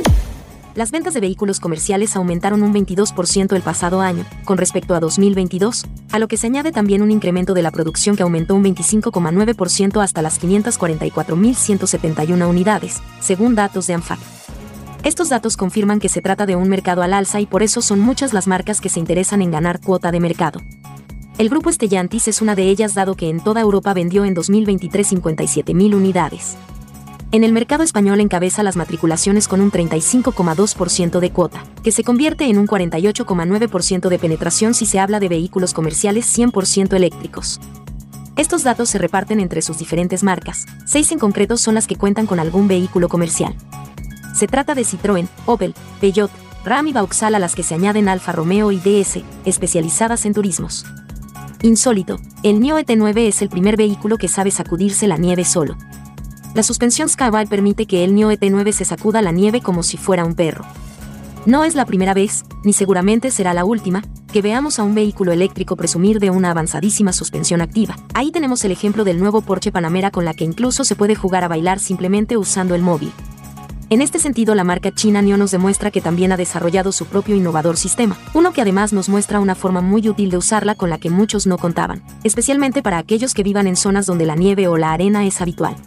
Las ventas de vehículos comerciales aumentaron un 22% el pasado año, con respecto a 2022, a lo que se añade también un incremento de la producción que aumentó un 25,9% hasta las 544.171 unidades, según datos de ANFAC. Estos datos confirman que se trata de un mercado al alza y por eso son muchas las marcas que se interesan en ganar cuota de mercado. El grupo Stellantis es una de ellas dado que en toda Europa vendió en 2023 57.000 unidades. En el mercado español encabeza las matriculaciones con un 35,2% de cuota, que se convierte en un 48,9% de penetración si se habla de vehículos comerciales 100% eléctricos. Estos datos se reparten entre sus diferentes marcas, seis en concreto son las que cuentan con algún vehículo comercial. Se trata de Citroën, Opel, Peugeot, Ram y Vauxhall a las que se añaden Alfa Romeo y DS, especializadas en turismos. Insólito, el NIO ET9 es el primer vehículo que sabe sacudirse la nieve solo. La suspensión Skyway permite que el NIO ET9 se sacuda la nieve como si fuera un perro. No es la primera vez, ni seguramente será la última, que veamos a un vehículo eléctrico presumir de una avanzadísima suspensión activa. Ahí tenemos el ejemplo del nuevo Porsche Panamera con la que incluso se puede jugar a bailar simplemente usando el móvil. En este sentido, la marca china NIO nos demuestra que también ha desarrollado su propio innovador sistema, uno que además nos muestra una forma muy útil de usarla con la que muchos no contaban, especialmente para aquellos que vivan en zonas donde la nieve o la arena es habitual.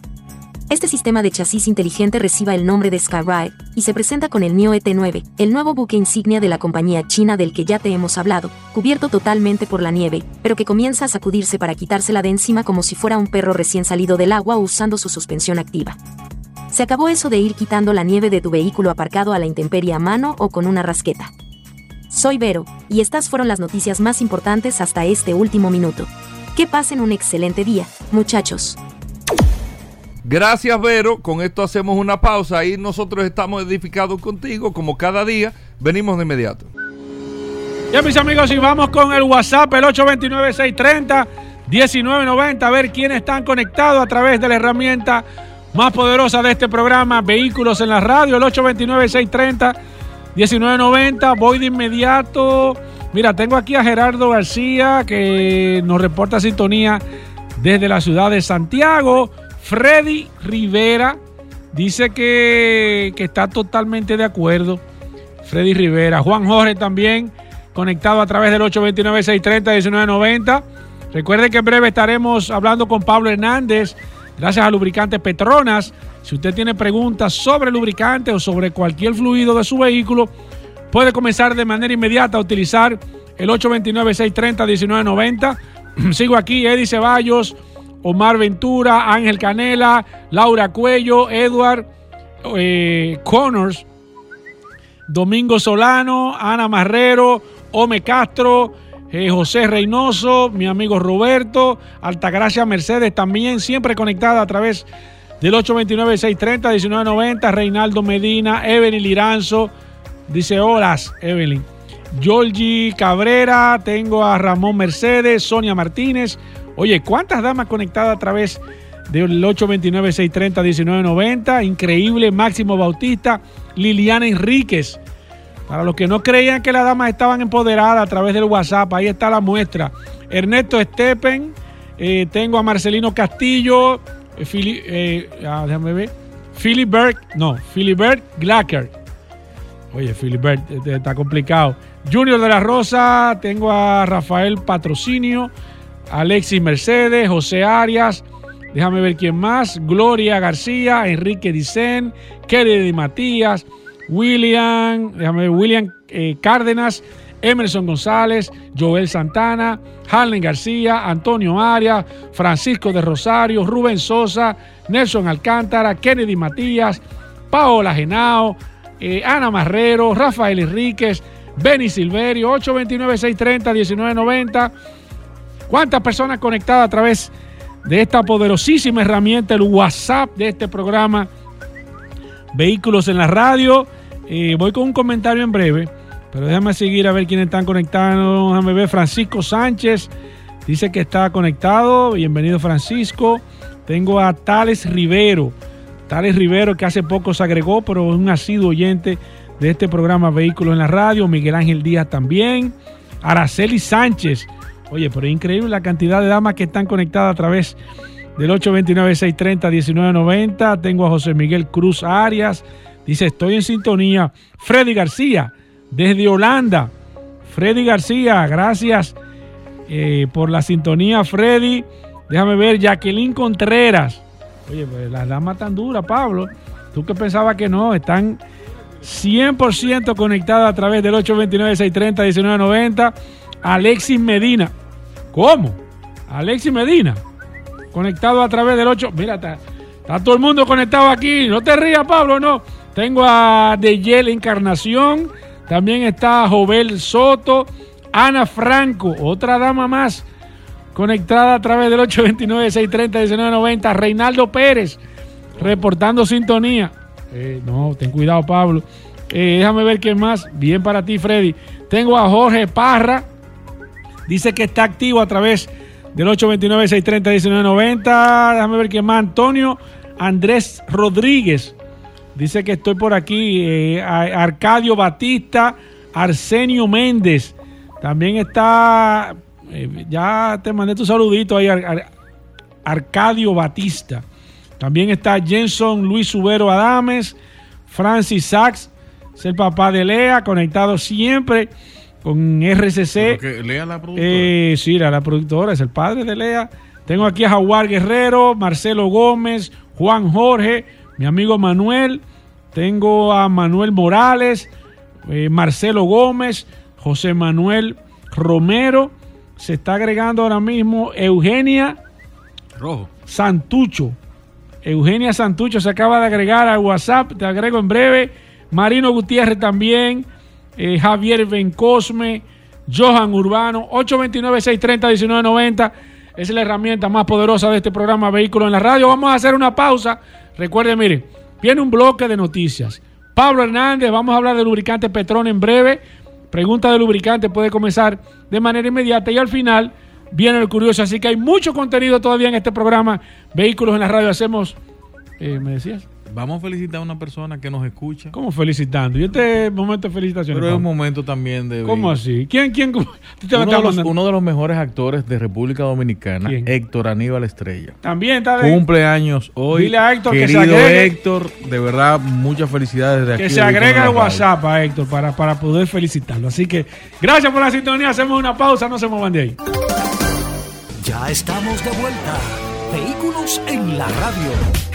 Este sistema de chasis inteligente reciba el nombre de Skyride y se presenta con el NIO ET9, el nuevo buque insignia de la compañía china del que ya te hemos hablado, cubierto totalmente por la nieve, pero que comienza a sacudirse para quitársela de encima como si fuera un perro recién salido del agua usando su suspensión activa. Se acabó eso de ir quitando la nieve de tu vehículo aparcado a la intemperie a mano o con una rasqueta. Soy Vero, y estas fueron las noticias más importantes hasta este último minuto. Que pasen un excelente día, muchachos. Gracias, Vero. Con esto hacemos una pausa. y nosotros estamos edificados contigo, como cada día. Venimos de inmediato. Ya, mis amigos, y vamos con el WhatsApp, el 829-630-1990, a ver quiénes están conectados a través de la herramienta más poderosa de este programa, Vehículos en la Radio, el 829-630-1990. Voy de inmediato. Mira, tengo aquí a Gerardo García que nos reporta sintonía desde la ciudad de Santiago. Freddy Rivera dice que, que está totalmente de acuerdo. Freddy Rivera. Juan Jorge también conectado a través del 829-630-1990. Recuerden que en breve estaremos hablando con Pablo Hernández gracias a Lubricantes Petronas. Si usted tiene preguntas sobre lubricante o sobre cualquier fluido de su vehículo, puede comenzar de manera inmediata a utilizar el 829-630-1990. Sigo aquí, Eddie Ceballos, Omar Ventura, Ángel Canela, Laura Cuello, Edward eh, Connors, Domingo Solano, Ana Marrero, Ome Castro, eh, José Reynoso, mi amigo Roberto, Altagracia Mercedes también, siempre conectada a través del 829-630-1990, Reinaldo Medina, Evelyn Liranzo, dice horas, Evelyn. Georgie Cabrera, tengo a Ramón Mercedes, Sonia Martínez. Oye, ¿cuántas damas conectadas a través del 829-630-1990? Increíble, Máximo Bautista, Liliana Enríquez, para los que no creían que las damas estaban empoderadas a través del WhatsApp, ahí está la muestra. Ernesto Stepen, eh, tengo a Marcelino Castillo, eh, eh ah, déjame ver, Philibert, no, Philibert Glacker. Oye, Philibert, este está complicado. Junior de la Rosa, tengo a Rafael Patrocinio, Alexis Mercedes, José Arias, déjame ver quién más, Gloria García, Enrique Dicen, Kelly Matías, William, déjame William eh, Cárdenas, Emerson González, Joel Santana, Harlen García, Antonio Arias, Francisco de Rosario, Rubén Sosa, Nelson Alcántara, Kennedy Matías, Paola Genao, eh, Ana Marrero, Rafael Enríquez, Benny Silverio, 829-630-1990. ¿Cuántas personas conectadas a través de esta poderosísima herramienta, el WhatsApp de este programa? Vehículos en la radio. Voy con un comentario en breve, pero déjame seguir a ver quiénes están conectados. Déjame ver, Francisco Sánchez dice que está conectado. Bienvenido, Francisco. Tengo a Tales Rivero. Tales Rivero, que hace poco se agregó, pero es un asiduo oyente de este programa Vehículos en la Radio. Miguel Ángel Díaz también. Araceli Sánchez. Oye, pero es increíble la cantidad de damas que están conectadas a través del 829-630-1990. Tengo a José Miguel Cruz Arias. Dice, estoy en sintonía. Freddy García, desde Holanda. Freddy García, gracias eh, por la sintonía, Freddy. Déjame ver, Jacqueline Contreras. Oye, pues las damas tan duras, Pablo. Tú que pensabas que no, están 100% conectadas a través del 829-630-1990. Alexis Medina. ¿Cómo? Alexis Medina. Conectado a través del 8. Mira, está, está todo el mundo conectado aquí. No te rías, Pablo, no. Tengo a Deyel Encarnación. También está Jovel Soto. Ana Franco, otra dama más. Conectada a través del 829-630-1990. Reinaldo Pérez. Reportando sintonía. Eh, no, ten cuidado, Pablo. Eh, déjame ver qué más. Bien para ti, Freddy. Tengo a Jorge Parra. Dice que está activo a través del 829-630-1990. Déjame ver qué más. Antonio Andrés Rodríguez. Dice que estoy por aquí. Eh, Arcadio Batista. Arsenio Méndez. También está. eh, ya te mandé tu saludito ahí. Ar- Ar- Arcadio Batista. También está Jenson Luis Subero Adames. Francis Sachs. Es el papá de Lea. Conectado siempre con RCC. Que lea la productora. Eh, sí, la, la productora, es el padre de Lea. Tengo aquí a Jaguar Guerrero, Marcelo Gómez, Juan Jorge, mi amigo Manuel. Tengo a Manuel Morales, eh, Marcelo Gómez, José Manuel Romero. Se está agregando ahora mismo Eugenia Rojo. Santucho. Eugenia Santucho se acaba de agregar al WhatsApp, te agrego en breve. Marino Gutiérrez también. eh, Javier Bencosme. Johan Urbano. 829-630-1990. Es la herramienta más poderosa de este programa Vehículos en la Radio. Vamos a hacer una pausa. Recuerden, mire, viene un bloque de noticias. Pablo Hernández, vamos a hablar de lubricante Petrón en breve. Pregunta de lubricante puede comenzar de manera inmediata y al final viene el curioso. Así que hay mucho contenido todavía en este programa Vehículos en la Radio. Hacemos, eh, ¿me decías? Vamos a felicitar a una persona que nos escucha. ¿Cómo felicitando? Y este momento de felicitaciones. Pero es un momento también de. ¿Cómo así? ¿Quién, quién? cómo? Te Uno de, los, uno de los mejores actores de República Dominicana, ¿Quién? Héctor Aníbal Estrella. También está de- Cumpleaños hoy. Dile a Héctor que se Querido agregue- Héctor, de verdad, muchas felicidades de aquí. que se agrega al. WhatsApp a Héctor para, para poder felicitarlo. Así que gracias por la sintonía. Hacemos una pausa. No se muevan de ahí. Ya estamos de vuelta. Vehículos en la radio.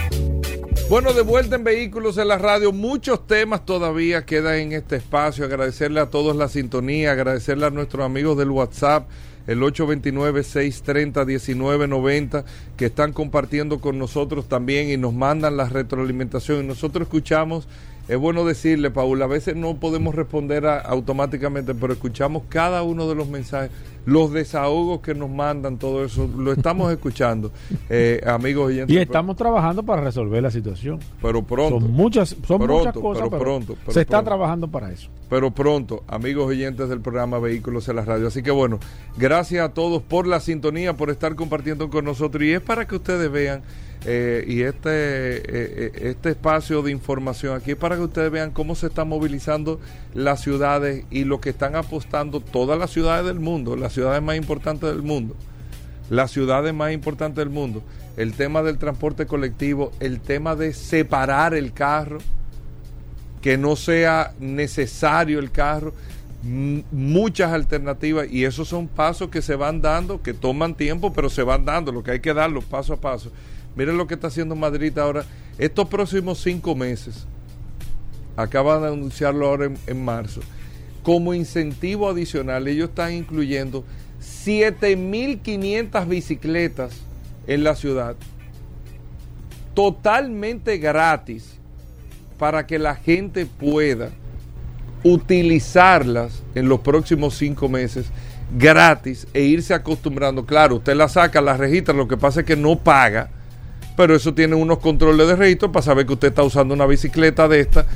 Bueno, de vuelta en Vehículos en la Radio, muchos temas todavía quedan en este espacio. Agradecerle a todos la sintonía, agradecerle a nuestros amigos del WhatsApp, el 829-630-1990, que están compartiendo con nosotros también y nos mandan la retroalimentación. Y nosotros escuchamos, es bueno decirle, Paul, a veces no podemos responder automáticamente, pero escuchamos cada uno de los mensajes, los desahogos que nos mandan, todo eso, lo estamos escuchando, eh, amigos oyentes. Y estamos trabajando para resolver la situación. Pero pronto. Son muchas, son Pronto, muchas cosas, pero pero, pronto, pero se está trabajando para eso. pero pronto, amigos oyentes del programa Vehículos en la Radio. Así que bueno, gracias a todos por la sintonía, por estar compartiendo con nosotros. Y es para que ustedes vean, eh, y este, eh, eh, este espacio de información aquí para que ustedes vean cómo se están movilizando las ciudades y lo que están apostando todas las ciudades del mundo, las ciudades más importantes del mundo. Las ciudades más importantes del mundo. El tema del transporte colectivo, el tema de separar el carro que no sea necesario el carro, muchas alternativas y esos son pasos que se van dando, que toman tiempo, pero se van dando, lo que hay que darlos paso a paso. Miren lo que está haciendo Madrid ahora, estos próximos cinco meses, acaban de anunciarlo ahora en, marzo, como incentivo adicional, ellos están incluyendo 7.500 bicicletas en la ciudad, totalmente gratis para que la gente pueda utilizarlas en los próximos cinco meses gratis e irse acostumbrando. Claro, usted la saca, la registra, lo que pasa es que no paga, pero eso tiene unos controles de registro para saber que usted está usando una bicicleta de esta,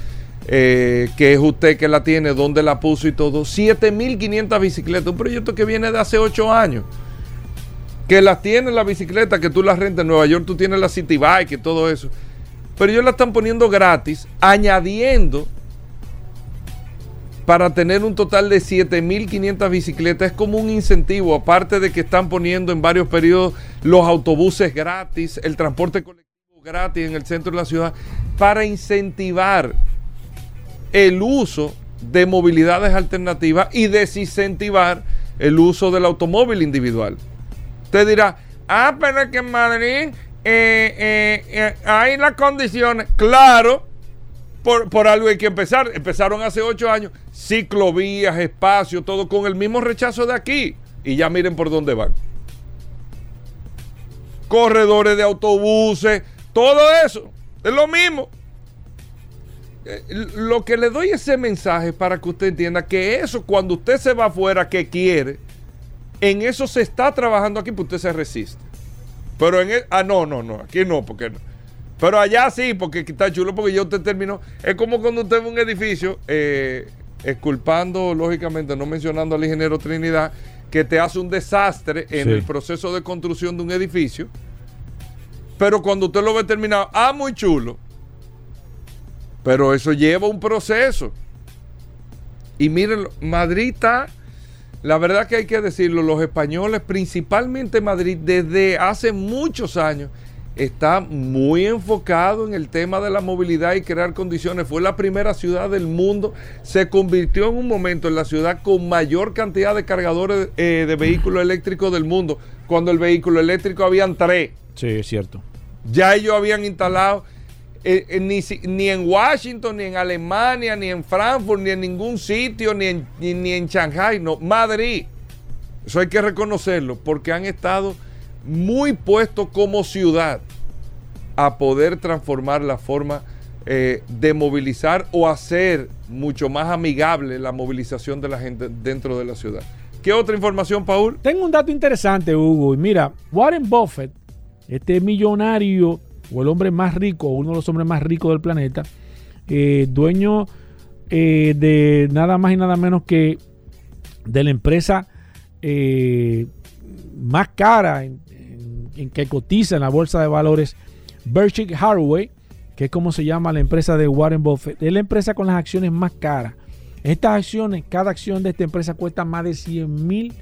eh, que es usted que la tiene, dónde la puso y todo. 7.500 bicicletas, un proyecto que viene de hace 8 años. Que las tiene la bicicleta, que tú las rentas en Nueva York, tú tienes la City Bike y todo eso pero ellos la están poniendo gratis, añadiendo para tener un total de 7.500 bicicletas. Es como un incentivo, aparte de que están poniendo en varios periodos los autobuses gratis, el transporte colectivo gratis en el centro de la ciudad, para incentivar el uso de movilidades alternativas y desincentivar el uso del automóvil individual. Usted dirá, ah, pero es que en Madrid eh, eh, eh, hay las condiciones. Claro, por, por algo hay que empezar. Empezaron hace ocho años, ciclovías, espacio, todo con el mismo rechazo de aquí. Y ya miren por dónde van. Corredores de autobuses, todo eso. Es lo mismo. Eh, Lo que le doy ese mensaje para que usted entienda que eso, cuando usted se va afuera, que quiere, en eso se está trabajando aquí, pues usted se resiste. Pero en el, ah, no, no, no, aquí no, porque no. Pero allá sí, porque está chulo, porque yo te termino. Es como cuando usted ve un edificio, eh, exculpando, lógicamente, no mencionando al ingeniero Trinidad, que te hace un desastre en Sí. el proceso de construcción de un edificio. Pero cuando usted lo ve terminado, ah, muy chulo. Pero eso lleva un proceso. Y miren, Madrid está, la verdad que hay que decirlo, los españoles, principalmente Madrid, desde hace muchos años, está muy enfocado en el tema de la movilidad y crear condiciones. Fue la primera ciudad del mundo, se convirtió en un momento en la ciudad con mayor cantidad de cargadores eh, de vehículos eléctricos del mundo, cuando el vehículo eléctrico habían tres. Sí, es cierto. Ya ellos habían instalado, eh, eh, ni, ni en Washington, ni en Alemania, ni en Frankfurt, ni en ningún sitio, ni en, ni, ni en Shanghai, no, Madrid. Eso hay que reconocerlo, porque han estado muy puestos como ciudad a poder transformar la forma eh, de movilizar o hacer mucho más amigable la movilización de la gente dentro de la ciudad. ¿Qué otra información, Paul? Tengo un dato interesante, Hugo. Y mira, Warren Buffett, este millonario o el hombre más rico, uno de los hombres más ricos del planeta, eh, dueño eh, de nada más y nada menos que de la empresa más cara en, en- que cotiza en la bolsa de valores, Berkshire Hathaway, que es como se llama la empresa de Warren Buffett, es la empresa con las acciones más caras. Estas acciones, cada acción de esta empresa cuesta más de 100 mil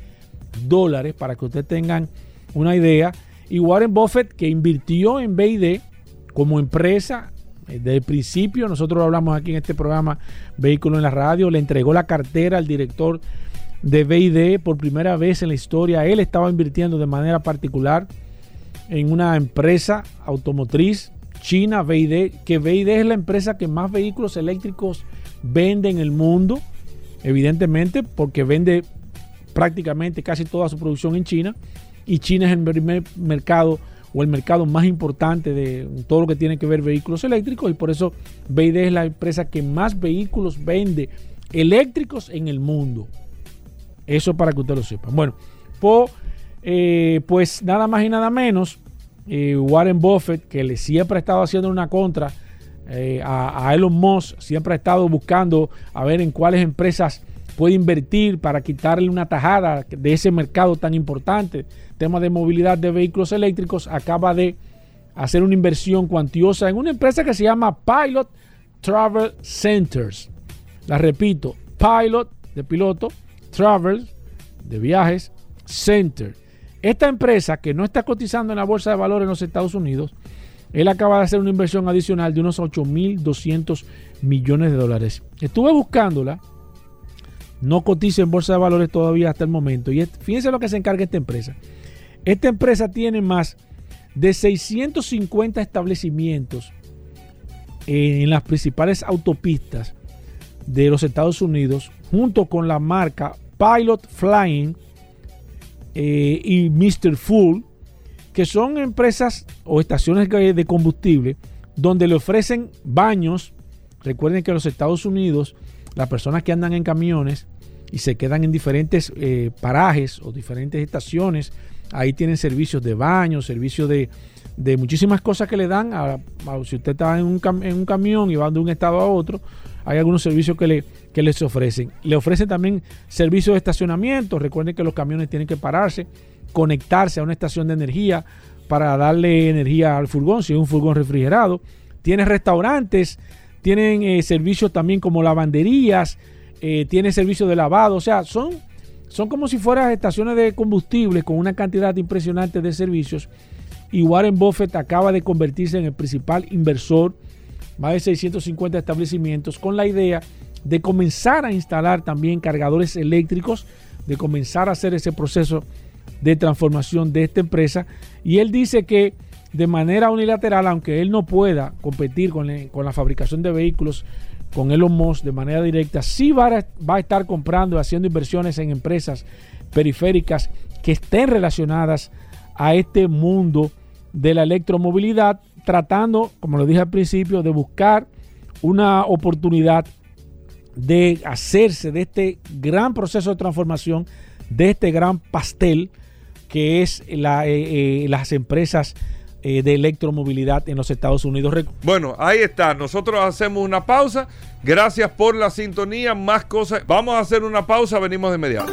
dólares para que ustedes tengan una idea. Y Warren Buffett, que invirtió en BID como empresa eh, desde el principio, nosotros hablamos aquí en este programa Vehículo en la Radio, le entregó la cartera al director de BID por primera vez en la historia. Él estaba invirtiendo de manera particular en una empresa automotriz china, BID, que BID es la empresa que más vehículos eléctricos vende en el mundo, evidentemente, porque vende prácticamente casi toda su producción en China, y China es el primer mercado o el mercado más importante de todo lo que tiene que ver vehículos eléctricos, y por eso BID es la empresa que más vehículos vende eléctricos en el mundo. Eso para que usted lo sepa. Bueno, po- eh, pues nada más y nada menos, eh, Warren Buffett, que le siempre ha estado haciendo una contra eh, a, a Elon Musk, siempre ha estado buscando a ver en cuáles empresas puede invertir para quitarle una tajada de ese mercado tan importante, tema de movilidad de vehículos eléctricos, acaba de hacer una inversión cuantiosa en una empresa que se llama Pilot Travel Centers. La repito, Pilot de piloto, Travel de viajes, Center. Esta empresa que no está cotizando en la bolsa de valores en los Estados Unidos, él acaba de hacer una inversión adicional de unos 8.200 millones de dólares. Estuve buscándola, no cotiza en bolsa de valores todavía hasta el momento. Y fíjense lo que se encarga esta empresa. Esta empresa tiene más de 650 establecimientos en las principales autopistas de los Estados Unidos, junto con la marca Pilot Flying eh, y Mr. Full, que son empresas o estaciones de combustible donde le ofrecen baños. Recuerden que en los Estados Unidos, las personas que andan en camiones y se quedan en diferentes eh, parajes o diferentes estaciones, ahí tienen servicios de baño, servicios de, de muchísimas cosas que le dan. A, a- si usted está en un, cam- en un camión y va de un estado a otro, hay algunos servicios que, le, que les ofrecen. Le ofrecen también servicios de estacionamiento. Recuerden que los camiones tienen que pararse, conectarse a una estación de energía para darle energía al furgón, si es un furgón refrigerado. Tiene restaurantes, tienen eh, servicios también como lavanderías, eh, tiene servicios de lavado. O sea, son, son como si fueran estaciones de combustible con una cantidad impresionante de servicios. Y Warren Buffett acaba de convertirse en el principal inversor más de 650 establecimientos con la idea de comenzar a instalar también cargadores eléctricos, de comenzar a hacer ese proceso de transformación de esta empresa. Y él dice que de manera unilateral, aunque él no pueda competir con, le- con la fabricación de vehículos con Elon Musk de manera directa, sí va va a estar comprando y haciendo inversiones en empresas periféricas que estén relacionadas a este mundo de la electromovilidad, tratando, como lo dije al principio, de buscar una oportunidad de hacerse de este gran proceso de transformación, de este gran pastel que es eh, eh, las empresas eh, de electromovilidad en los Estados Unidos. Bueno, ahí está. Nosotros hacemos una pausa. Gracias por la sintonía. Más cosas. Vamos a hacer una pausa. Venimos de inmediato.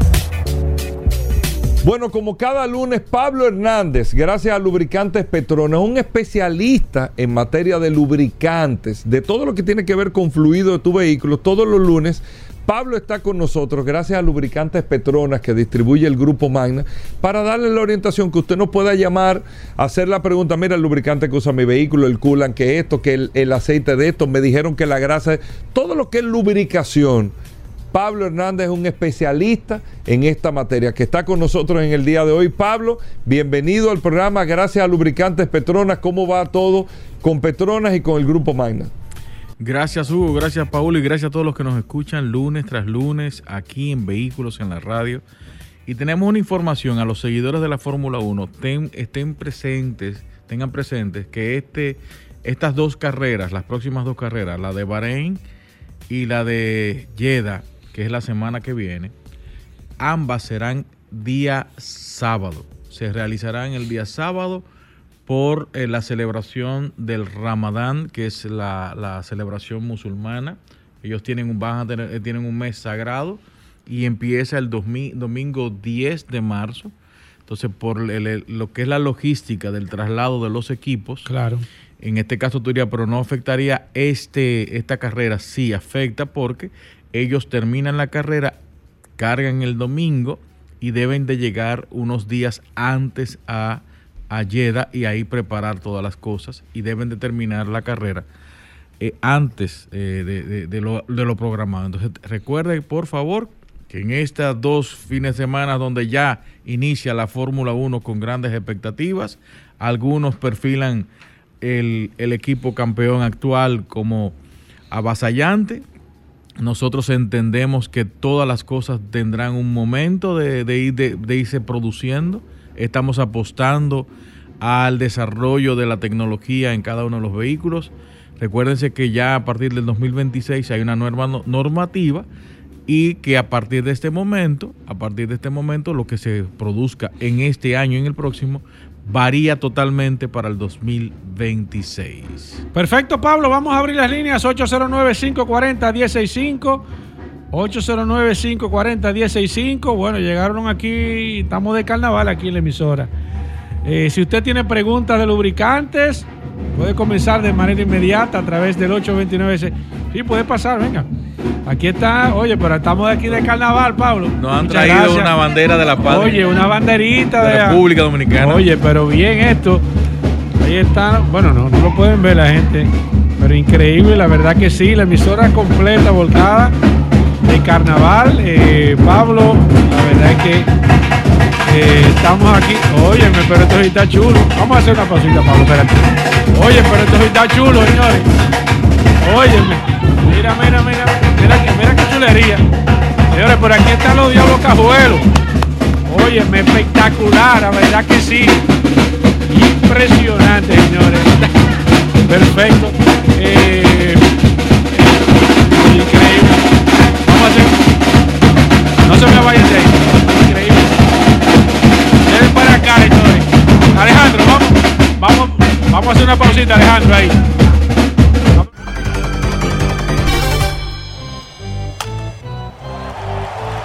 Bueno, como cada lunes, Pablo Hernández, gracias a Lubricantes Petronas, un especialista en materia de lubricantes, de todo lo que tiene que ver con fluido de tu vehículo, todos los lunes. Pablo está con nosotros gracias a Lubricantes Petronas que distribuye el grupo Magna para darle la orientación que usted nos pueda llamar, hacer la pregunta, mira el lubricante que usa mi vehículo, el coolant, que esto, que el, el aceite de esto, me dijeron que la grasa, todo lo que es lubricación. Pablo Hernández es un especialista en esta materia que está con nosotros en el día de hoy. Pablo, bienvenido al programa. Gracias a Lubricantes Petronas. ¿Cómo va todo con Petronas y con el Grupo Magna? Gracias Hugo, gracias Paulo y gracias a todos los que nos escuchan lunes tras lunes aquí en Vehículos en la Radio. Y tenemos una información a los seguidores de la Fórmula 1, ten- estén presentes, tengan presentes que este, estas dos carreras, las próximas dos carreras, la de Bahrein y la de Jeddah, que es la semana que viene, ambas serán día sábado. Se realizarán el día sábado por eh, la celebración del Ramadán, que es la, la celebración musulmana. Ellos tienen un, van a tener- eh, tienen un mes sagrado y empieza el domi- domingo 10 de marzo. Entonces, por el- el- lo que es la logística del traslado de los equipos, Claro. en este caso tú dirías, pero no afectaría este, esta carrera, sí afecta porque ellos terminan la carrera, cargan el domingo y deben de llegar unos días antes a, a y ahí preparar todas las cosas y deben de terminar la carrera eh, antes eh, de, lo, programado. Entonces recuerde por favor que en estas dos fines de semana donde ya inicia la Fórmula 1 con grandes expectativas, algunos perfilan el equipo campeón actual como avasallante. Nosotros entendemos que todas las cosas tendrán un momento de, ir- de- irse produciendo. Estamos apostando al desarrollo de la tecnología en cada uno de los vehículos. Recuérdense que ya a partir del 2026 hay una nueva no- normativa y que a partir de este momento, a partir de este momento, lo que se produzca en este año y en el próximo varía totalmente para el 2026. Perfecto, Pablo. Vamos a abrir las líneas 809-540-165. 809-540-165. Bueno, llegaron aquí, estamos de carnaval aquí en la emisora. Eh, si usted tiene preguntas de lubricantes, puede comenzar de manera inmediata a través del 829. ese- Sí, puede pasar, venga. Aquí está, oye, pero estamos aquí de carnaval, Pablo. Nos han Muchas traído gracias. una bandera de la patria. Oye, una banderita de de, República Dominicana. Oye, pero bien esto. Ahí está. Bueno, no, no lo pueden ver la gente. Pero increíble, la verdad que sí. La emisora completa, volcada de carnaval. Eh, Pablo, la verdad es que eh, estamos aquí. Óyeme, pero esto sí está chulo. Vamos a hacer una pausita, Pablo, espérate. Oye, pero esto está chulo, señores. Óyeme. Mira, mira, mira. Mira, que- mira qué chulería. Señores, por aquí están los diablos cajuelos. Óyeme, espectacular, la verdad que sí. Impresionante, señores. Perfecto. Eh, increíble. Vamos a hacer. No se me vayan de ahí. Increíble. Ven para acá, señores. Alejandro, vamos. A hacer una pausita, Alejandro, ahí.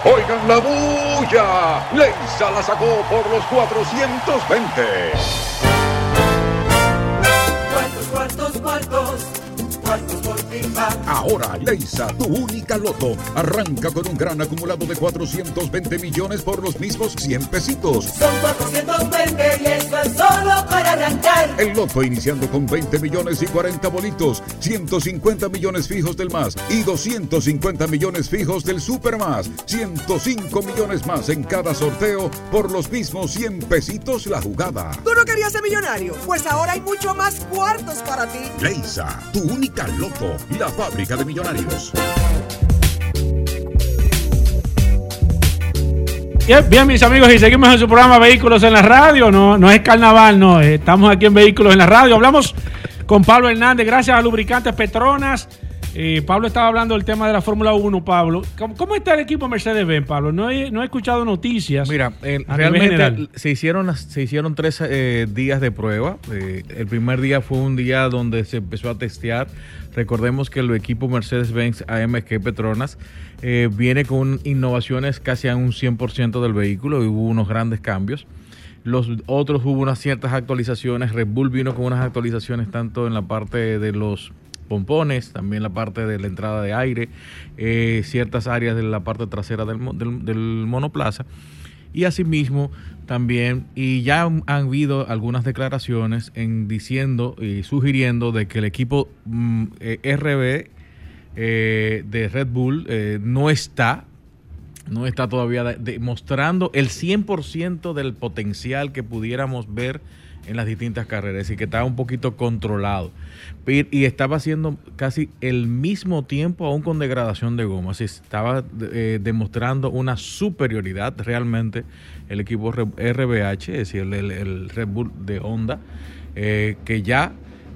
Oigan la bulla. Leisa la sacó por los 420. Ahora Leisa, tu única loto, arranca con un gran acumulado de 420 millones por los mismos 100 pesitos. Son 420 y eso es solo para arrancar. El loto iniciando con 20 millones y 40 bolitos, 150 millones fijos del más y 250 millones fijos del super más, 105 millones más en cada sorteo por los mismos 100 pesitos la jugada. ¿Tú no querías ser millonario? Pues ahora hay mucho más cuartos para ti. Leisa, tu única loto, la fábrica Bien, bien, mis amigos, y seguimos en su programa Vehículos en la Radio. No, no es carnaval, no. eh, Estamos aquí en Vehículos en la Radio. Hablamos con Pablo Hernández, gracias a Lubricantes Petronas. Eh, Pablo estaba hablando del tema de la Fórmula 1, Pablo. ¿Cómo, cómo está el equipo Mercedes-Benz, Pablo? No he, no he escuchado noticias. Mira, eh, realmente se hicieron, se hicieron tres eh, días de prueba. El primer día fue un día donde se empezó a testear. Recordemos que el equipo Mercedes-Benz AMG Petronas viene con innovaciones casi a un 100% del vehículo y hubo unos grandes cambios. Los otros hubo unas ciertas actualizaciones. Red Bull vino con unas actualizaciones tanto en la parte de los pompones, también la parte de la entrada de aire, eh, ciertas áreas de la parte trasera del, mo- del- del monoplaza. Y asimismo también, y ya han habido algunas declaraciones en diciendo y sugiriendo de que el equipo mm, eh, RB eh, de Red Bull no está, no está todavía de- demostrando el 100% del potencial que pudiéramos ver en las distintas carreras y que estaba un poquito controlado. Y estaba haciendo casi el mismo tiempo, aún con degradación de goma. Así estaba eh, demostrando una superioridad realmente el equipo RBH, es decir, el, el- Red Bull de Honda, eh, que ya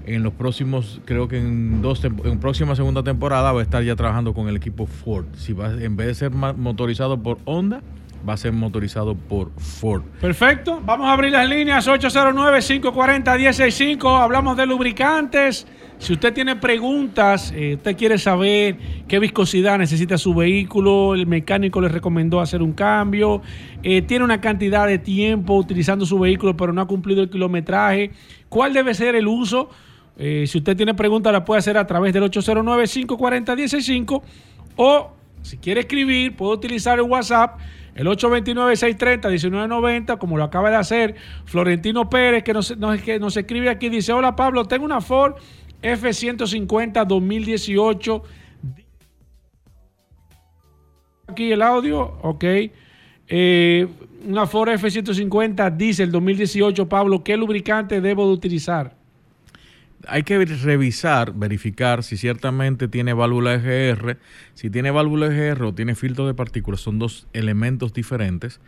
en los próximos, creo que en dos en próxima segunda temporada va a estar ya trabajando con el equipo Ford. Si va, en vez de ser motorizado por Honda, va a ser motorizado por Ford. Perfecto. Vamos a abrir las líneas 809-540-165. Hablamos de lubricantes. Si usted tiene preguntas, eh, usted quiere saber qué viscosidad necesita su vehículo, el mecánico le recomendó hacer un cambio, eh, tiene una cantidad de tiempo utilizando su vehículo pero no ha cumplido el kilometraje, ¿cuál debe ser el uso? Eh, si usted tiene preguntas, la puede hacer a través del 809-540-165 o si quiere escribir, puede utilizar el WhatsApp, el 829-630-1990, como lo acaba de hacer Florentino Pérez, que nos, escribe aquí. Dice: Hola Pablo, tengo una Ford F-150 2018. Aquí el audio, ok. Eh, una Ford F-150 Diesel 2018, Pablo, ¿qué lubricante debo de utilizar? Hay que revisar, verificar si ciertamente tiene válvula EGR. Si tiene válvula EGR o tiene filtro de partículas, son dos elementos diferentes.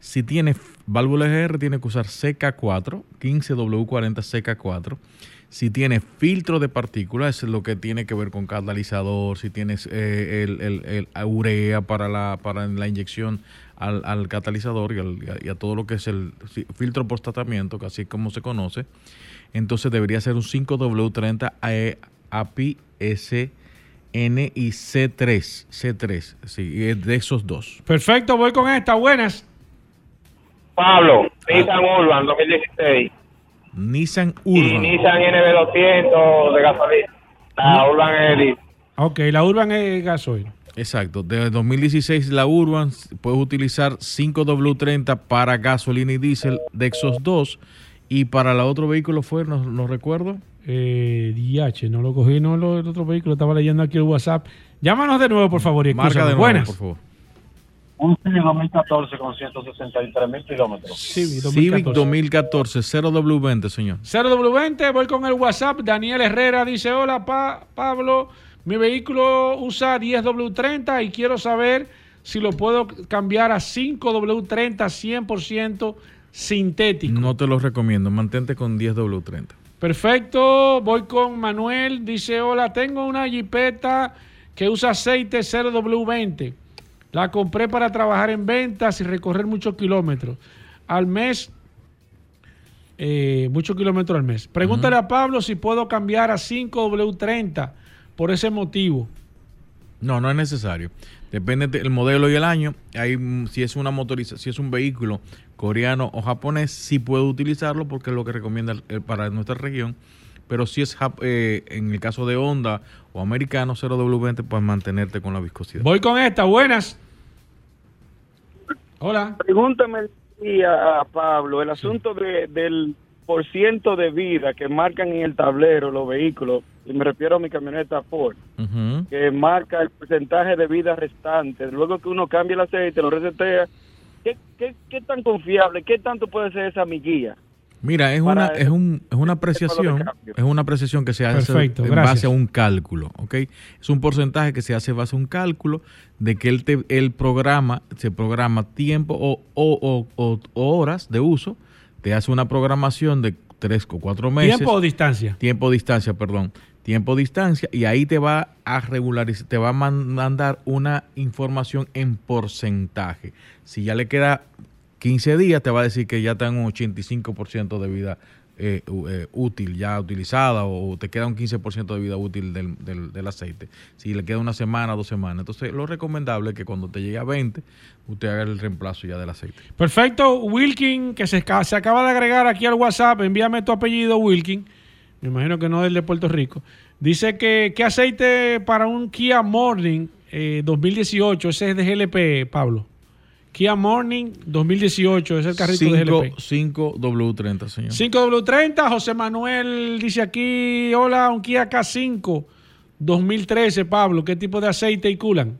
Si tiene válvula EGR, tiene que usar CK4, 15W40 CK4. Si tiene filtro de partículas, es lo que tiene que ver con catalizador, si tienes eh, el, el- el urea para la, para la inyección al, al catalizador y, y a todo lo que es el fi- filtro post tratamiento, que así como se conoce, entonces debería ser un 5W30 AE API SN y C3. C3, sí, y es de esos dos. Perfecto, voy con esta. Buenas. Pablo, Nissan Urban 2016 Nissan y Urban. Nissan NB200 de gasolina. La Urban Elite. Ok, la Urban es gasoil. Exacto, de 2016 la Urban puedes utilizar 5W30 para gasolina y diésel de Exos 2 y para el otro vehículo fue, no, no recuerdo. Eh, DH, no lo cogí, no lo, el otro vehículo, estaba leyendo aquí el WhatsApp. Llámanos de nuevo, por favor, y Marca de nuevo, Buenas. por favor. Un Civic 2014 con 163 mil kilómetros. Civic Civic 2014. 2014, 0W20, señor. 0W20, voy con el WhatsApp. Daniel Herrera dice: Hola, Pa- Pablo. Mi vehículo usa 10W30 y quiero saber si lo puedo cambiar a 5W30 100% sintético. No te lo recomiendo, mantente con 10W30. Perfecto, voy con Manuel. Dice: Hola, tengo una jipeta que usa aceite 0W20. La compré para trabajar en ventas y recorrer muchos kilómetros. Al mes, eh, muchos kilómetros al mes. Pregúntale a Pablo si puedo cambiar a 5W30 por ese motivo. No, no es necesario. Depende del modelo y el año. Hay, si es una motoriza, si es un vehículo coreano o japonés, sí puede utilizarlo porque es lo que recomienda para nuestra región. Pero si es jap- eh, en el caso de Honda o americano 0W20, pues mantenerte con la viscosidad. Voy con esta, buenas. Hola. Pregúntame y a, a Pablo el asunto de, del por ciento de vida que marcan en el tablero los vehículos, y me refiero a mi camioneta Ford, que marca el porcentaje de vida restante. Luego que uno cambia el aceite, lo resetea. ¿Qué, qué, qué tan confiable, qué tanto puede ser esa miguilla? Mira, es una, es, un, es una apreciación, es una apreciación que se hace Perfecto, en gracias. base a un cálculo, ¿ok? Es un porcentaje que se hace en base a un cálculo de que el, te- el programa, se programa tiempo o, o- o- o- o horas de uso, te hace una programación de tres o cuatro meses. ¿Tiempo o distancia? Tiempo o distancia, perdón. Tiempo o distancia y ahí te va a regularizar, te va a man- mandar una información en porcentaje. Si ya le queda 15 días, te va a decir que ya está en un 85% de vida eh, eh, útil, ya utilizada, o te queda un 15% de vida útil del, del- aceite. Si le queda una semana, dos semanas. Entonces, lo recomendable es que cuando te llegue a 20, usted haga el reemplazo ya del aceite. Perfecto, Wilkin, que se, se acaba de agregar aquí al WhatsApp, envíame tu apellido, Wilkin. Me imagino que no es el de Puerto Rico. Dice que qué aceite para un Kia Morning eh, 2018, ese es de GLP, Pablo. Kia Morning 2018, es el carrito de GLP. 5W30, señor. 5W30, José Manuel dice aquí, hola, un Kia K5 2013, Pablo, ¿qué tipo de aceite y culan?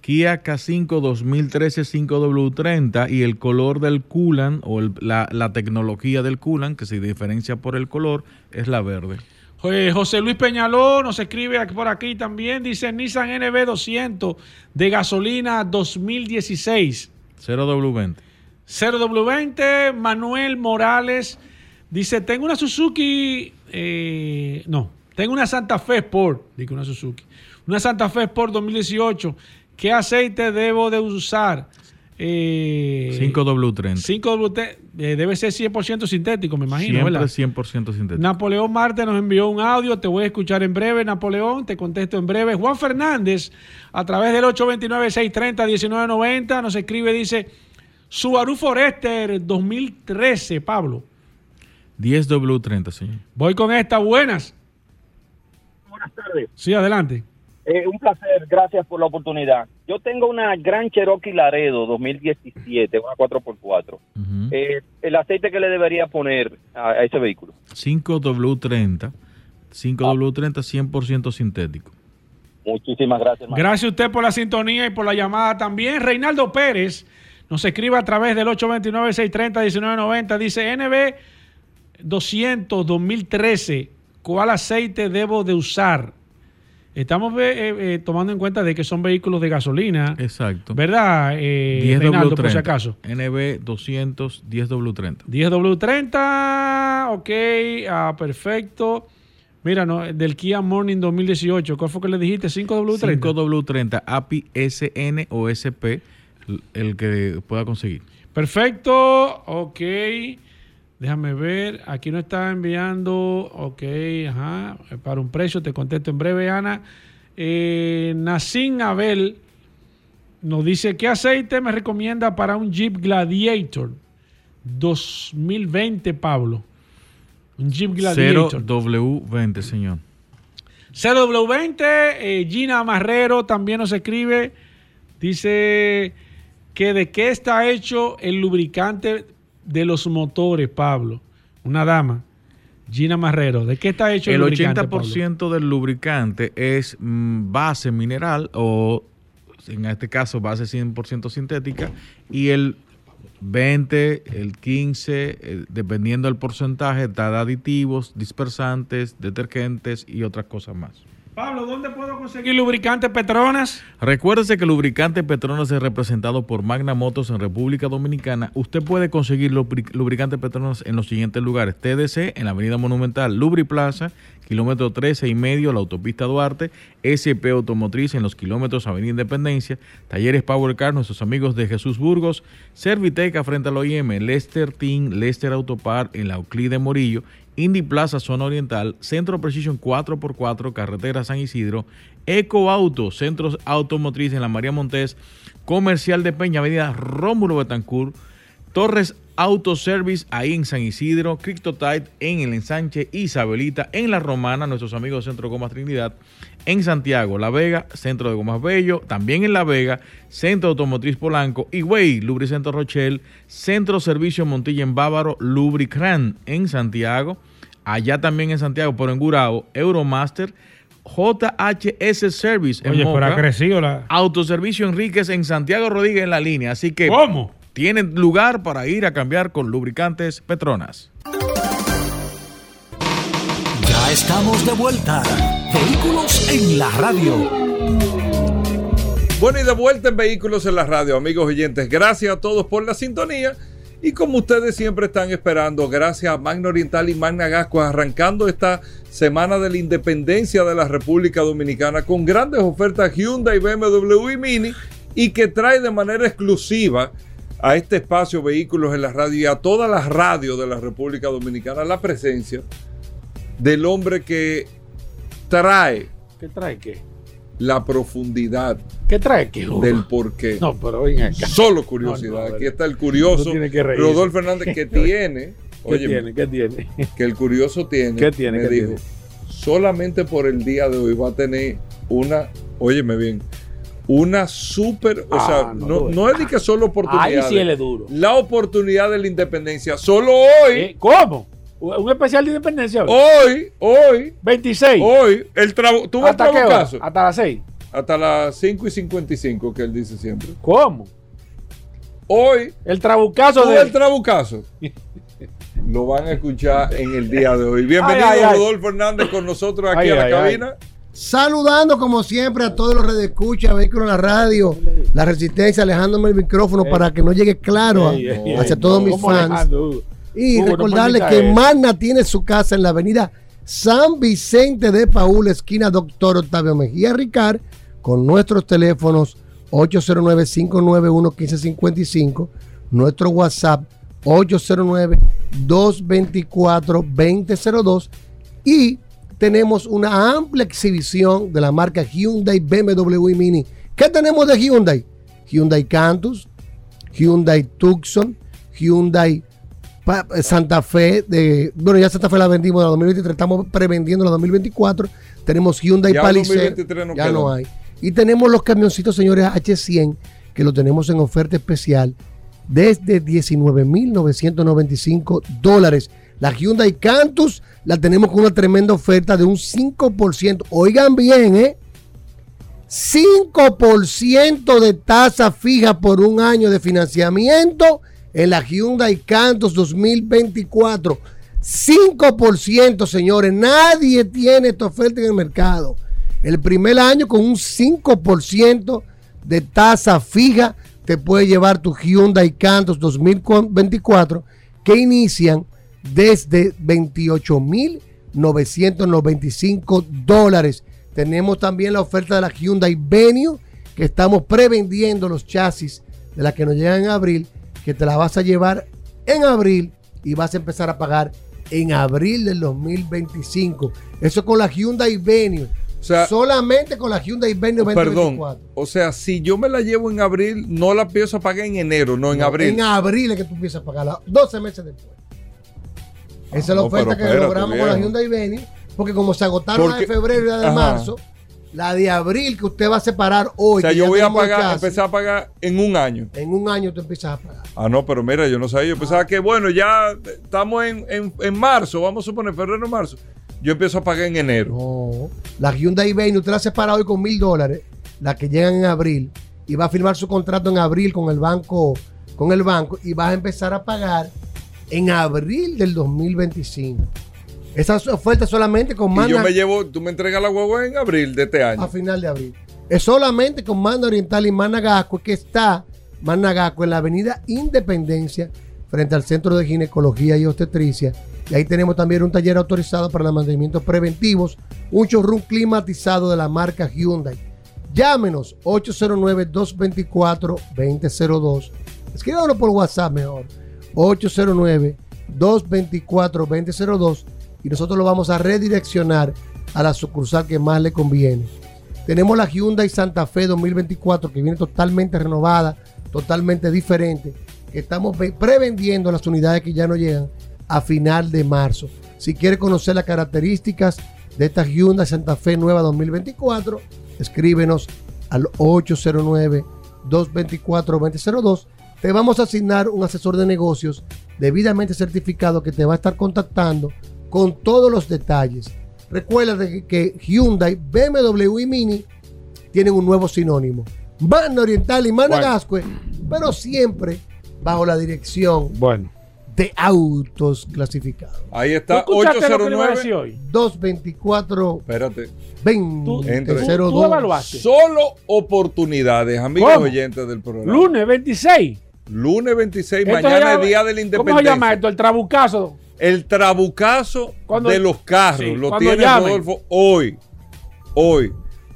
Kia K5 2013 5W30 y el color del coolant o el- la, la tecnología del coolant que se diferencia por el color es la verde. José Luis Peñaló nos escribe por aquí también, dice Nissan NB200 de gasolina 2016. 0W20. 0W20, Manuel Morales dice, tengo una Suzuki, eh, no, tengo una Santa Fe Sport, digo una Suzuki, una Santa Fe Sport 2018, ¿qué aceite debo de usar? Eh, 5W30. 5W, eh, debe ser 100% sintético, me imagino, Siempre ¿verdad? 100% sintético. Napoleón Marte nos envió un audio, te voy a escuchar en breve, Napoleón, te contesto en breve. Juan Fernández, a través del 829-630-1990, nos escribe, dice, Subaru Forester 2013, Pablo. 10W30, señor. Voy con esta, buenas. Buenas tardes. Sí, adelante. Eh, un placer, gracias por la oportunidad. Yo tengo una Gran Cherokee Laredo 2017, una 4x4. Eh, el aceite que le debería poner a, a ese vehículo. 5W30. 5W30 100% sintético. Muchísimas gracias. hermano. Gracias a usted por la sintonía y por la llamada también. Reinaldo Pérez nos escribe a través del 829-630-1990. Dice NB 200 2013. ¿Cuál aceite debo de usar? Estamos eh, eh, tomando en cuenta de que son vehículos de gasolina. Exacto. ¿Verdad, eh, Reinaldo, por si acaso? NB 200 10W30. 10W30, ok, ah, perfecto. Mira, no, del Kia Morning 2018, ¿cuál fue que le dijiste? 5W30. 5W30 API SN o SP, el que pueda conseguir. Perfecto, ok. Déjame ver, aquí nos está enviando, ok, ajá, para un precio, te contesto en breve, Ana. Eh, Nacin Abel nos dice, ¿qué aceite me recomienda para un Jeep Gladiator 2020, Pablo? Un Jeep Gladiator. 0W20, señor. 0W20, eh, Gina Marrero también nos escribe, dice que de qué está hecho el lubricante de los motores, Pablo. Una dama, Gina Marrero, ¿de qué está hecho el, El lubricante? Pablo? 80% del lubricante es mm, base mineral o en este caso base 100% sintética y el 20, el 15, eh, dependiendo del porcentaje, da de aditivos, dispersantes, detergentes y otras cosas más. Pablo, ¿dónde puedo conseguir lubricante Petronas? Recuérdese que lubricante Petronas es representado por Magna Motos en República Dominicana. Usted puede conseguir lubri- lubricante Petronas en los siguientes lugares. TDC en la Avenida Monumental, Lubri Plaza, kilómetro 13 y medio, la autopista Duarte, SP Automotriz en los kilómetros Avenida Independencia, Talleres Power Car, nuestros amigos de Jesús Burgos, Serviteca frente al OIM, Lester Team, Lester Autopar en la Euclid de Morillo Indy Plaza Zona Oriental, Centro Precision 4x4, Carretera San Isidro, Eco Auto, Centros Automotriz en la María Montés, Comercial de Peña, Avenida Rómulo Betancourt, Torres Auto Service ahí en San Isidro, Criptotide en el ensanche Isabelita, en La Romana, nuestros amigos Centro Gomas Trinidad, en Santiago, La Vega, Centro de Gomas Bello, también en La Vega, Centro Automotriz Polanco, Higüey, Lubricentro Rochelle, Centro Servicio Montilla en Bávaro, Lubricran en Santiago, allá también en Santiago, por en Euromaster, JHS Service en Oye, pero ha crecido la. Autoservicio Enríquez en Santiago Rodríguez en la línea. Así que ¿Cómo? Tienen lugar para ir a cambiar con lubricantes Petronas. Ya estamos de vuelta. Vehículos en la radio. Bueno, y de vuelta en Vehículos en la Radio, amigos oyentes. Gracias a todos por la sintonía. Y como ustedes siempre están esperando, gracias a Magna Oriental y Magna Gasco, arrancando esta semana de la independencia de la República Dominicana con grandes ofertas Hyundai, BMW y Mini y que trae de manera exclusiva a este espacio Vehículos en la Radio y a todas las radios de la República Dominicana la presencia del hombre que trae ¿Qué trae qué? la profundidad ¿Qué trae qué? del por qué. No, pero ven acá. Solo curiosidad. No, no, Aquí está el curioso que. Rodolfo Fernández que tiene. ¿Qué óyeme, tiene? ¿Qué tiene? Que el curioso tiene. ¿Qué tiene? Me ¿Qué dijo. tiene? Solamente por el día de hoy va a tener una. Óyeme bien. Una súper. O Ah, sea, no, no, es de que solo oportunidad. Ahí sí él es duro. La oportunidad de la independencia. Solo hoy. ¿Eh? ¿Cómo? ¿Un especial de independencia? Hoy, hoy. 26. Hoy. El ¿Tú ves ¿Hasta qué hora? Hasta las 6. Hasta las 5 y 55 que él dice siempre. ¿Cómo? Hoy. El trabucazo ¿Tú de. el trabucazo? Lo van a escuchar en el día de hoy. Bienvenido Ay, ay, ay. Rodolfo Hernández con nosotros aquí a la cabina. Saludando como siempre a todos los redescuchas, vehículos en la radio, la resistencia, alejándome el micrófono para que no llegue claro a- Ey, ey, hacia todos no, mis ¿cómo fans. Y Hugo, recordarles que eso. Magna tiene su casa en la avenida San Vicente de Paúl, esquina Doctor Octavio Mejía Ricard, con nuestros teléfonos 809-591-1555, nuestro WhatsApp 809-224-2002 y tenemos una amplia exhibición de la marca Hyundai, BMW Mini. ¿Qué tenemos de Hyundai? Hyundai Cantus, Hyundai Tucson, Hyundai Pa- Santa Fe, de, bueno, ya Santa Fe la vendimos en la 2023, estamos prevendiendo la 2024. Tenemos Hyundai Ya Palisade, 2023 no ya no hay. Y tenemos los camioncitos, señores, H100, que lo tenemos en oferta especial desde 19.995 dólares. La Hyundai Cantus la tenemos con una tremenda oferta de un 5%. Oigan bien, ¿eh? 5% de tasa fija por un año de financiamiento en la Hyundai Cantus 2024. 5%, señores. Nadie tiene esta oferta en el mercado. El primer año con un 5% de tasa fija te puede llevar tu Hyundai Cantus 2024 que inician desde 28.995 dólares. Tenemos también la oferta de la Hyundai Venue, que estamos prevendiendo los chasis de la que nos llegan en abril, que te la vas a llevar en abril y vas a empezar a pagar en abril del 2025. Eso con la Hyundai Venue. Solamente con la Hyundai Venue Perdón. 2024. O sea, si yo me la llevo en abril, no la empiezo a pagar en enero, no en No, abril. En abril es que tú empiezas a pagarla 12 meses después. Esa es la oferta que espérate, logramos con la. Hyundai Venue, porque como se agotaron la de febrero y la de Ajá. marzo, la de abril que usted va a separar hoy. o sea, yo voy a pagar, chasis, empezar a pagar en un año. En un año tú empiezas a pagar. Ah, no, pero mira, yo no sabía. Yo pensaba que, bueno, ya estamos en, en- en marzo, vamos a suponer febrero, marzo. Yo empiezo a pagar en enero. No. La Hyundai Venue usted la separa hoy con mil dólares, la que llegan en abril, y va a firmar su contrato en abril con el banco, con el banco, y vas a empezar a pagar en abril del 2025. Esa oferta solamente con Y Magna yo me llevo, tú me entregas la guagua en abril de este año. a final de abril. Es solamente con Magna Oriental y Managasco que está Managasco en la avenida Independencia frente al Centro de Ginecología y Obstetricia. Y ahí tenemos también un taller autorizado para los mantenimientos preventivos, un showroom climatizado de la marca Hyundai. Llámenos 809-224-2002. Escríbanos por WhatsApp mejor. 809-224-2002. y nosotros lo vamos a redireccionar a la sucursal que más le conviene. Tenemos la Hyundai Santa Fe 2024 que viene totalmente renovada, totalmente diferente, estamos ve- prevendiendo las unidades que ya no llegan a final de marzo. Si quiere conocer las características de esta Hyundai Santa Fe nueva 2024, escríbenos al 809-224-2002. Te vamos a asignar un asesor de negocios debidamente certificado que te va a estar contactando con todos los detalles. Recuerda que, Hyundai, BMW y Mini tienen un nuevo sinónimo. Magna Oriental y Magna Bueno. Pero siempre bajo la dirección Bueno. de autos clasificados. Ahí está, ¿Tú escuchaste lo que le iba a decir 809. hoy? 224 Espérate. 20 Entre. 02. Solo oportunidades, amigos ¿Cómo? oyentes del programa. Lunes 26. Lunes 26, Esto se mañana es día de la ¿Cómo se independencia. llama esto? El trabucazo. El trabucazo Cuando- de los carros Sí, lo tiene llamen. Rodolfo hoy. Hoy.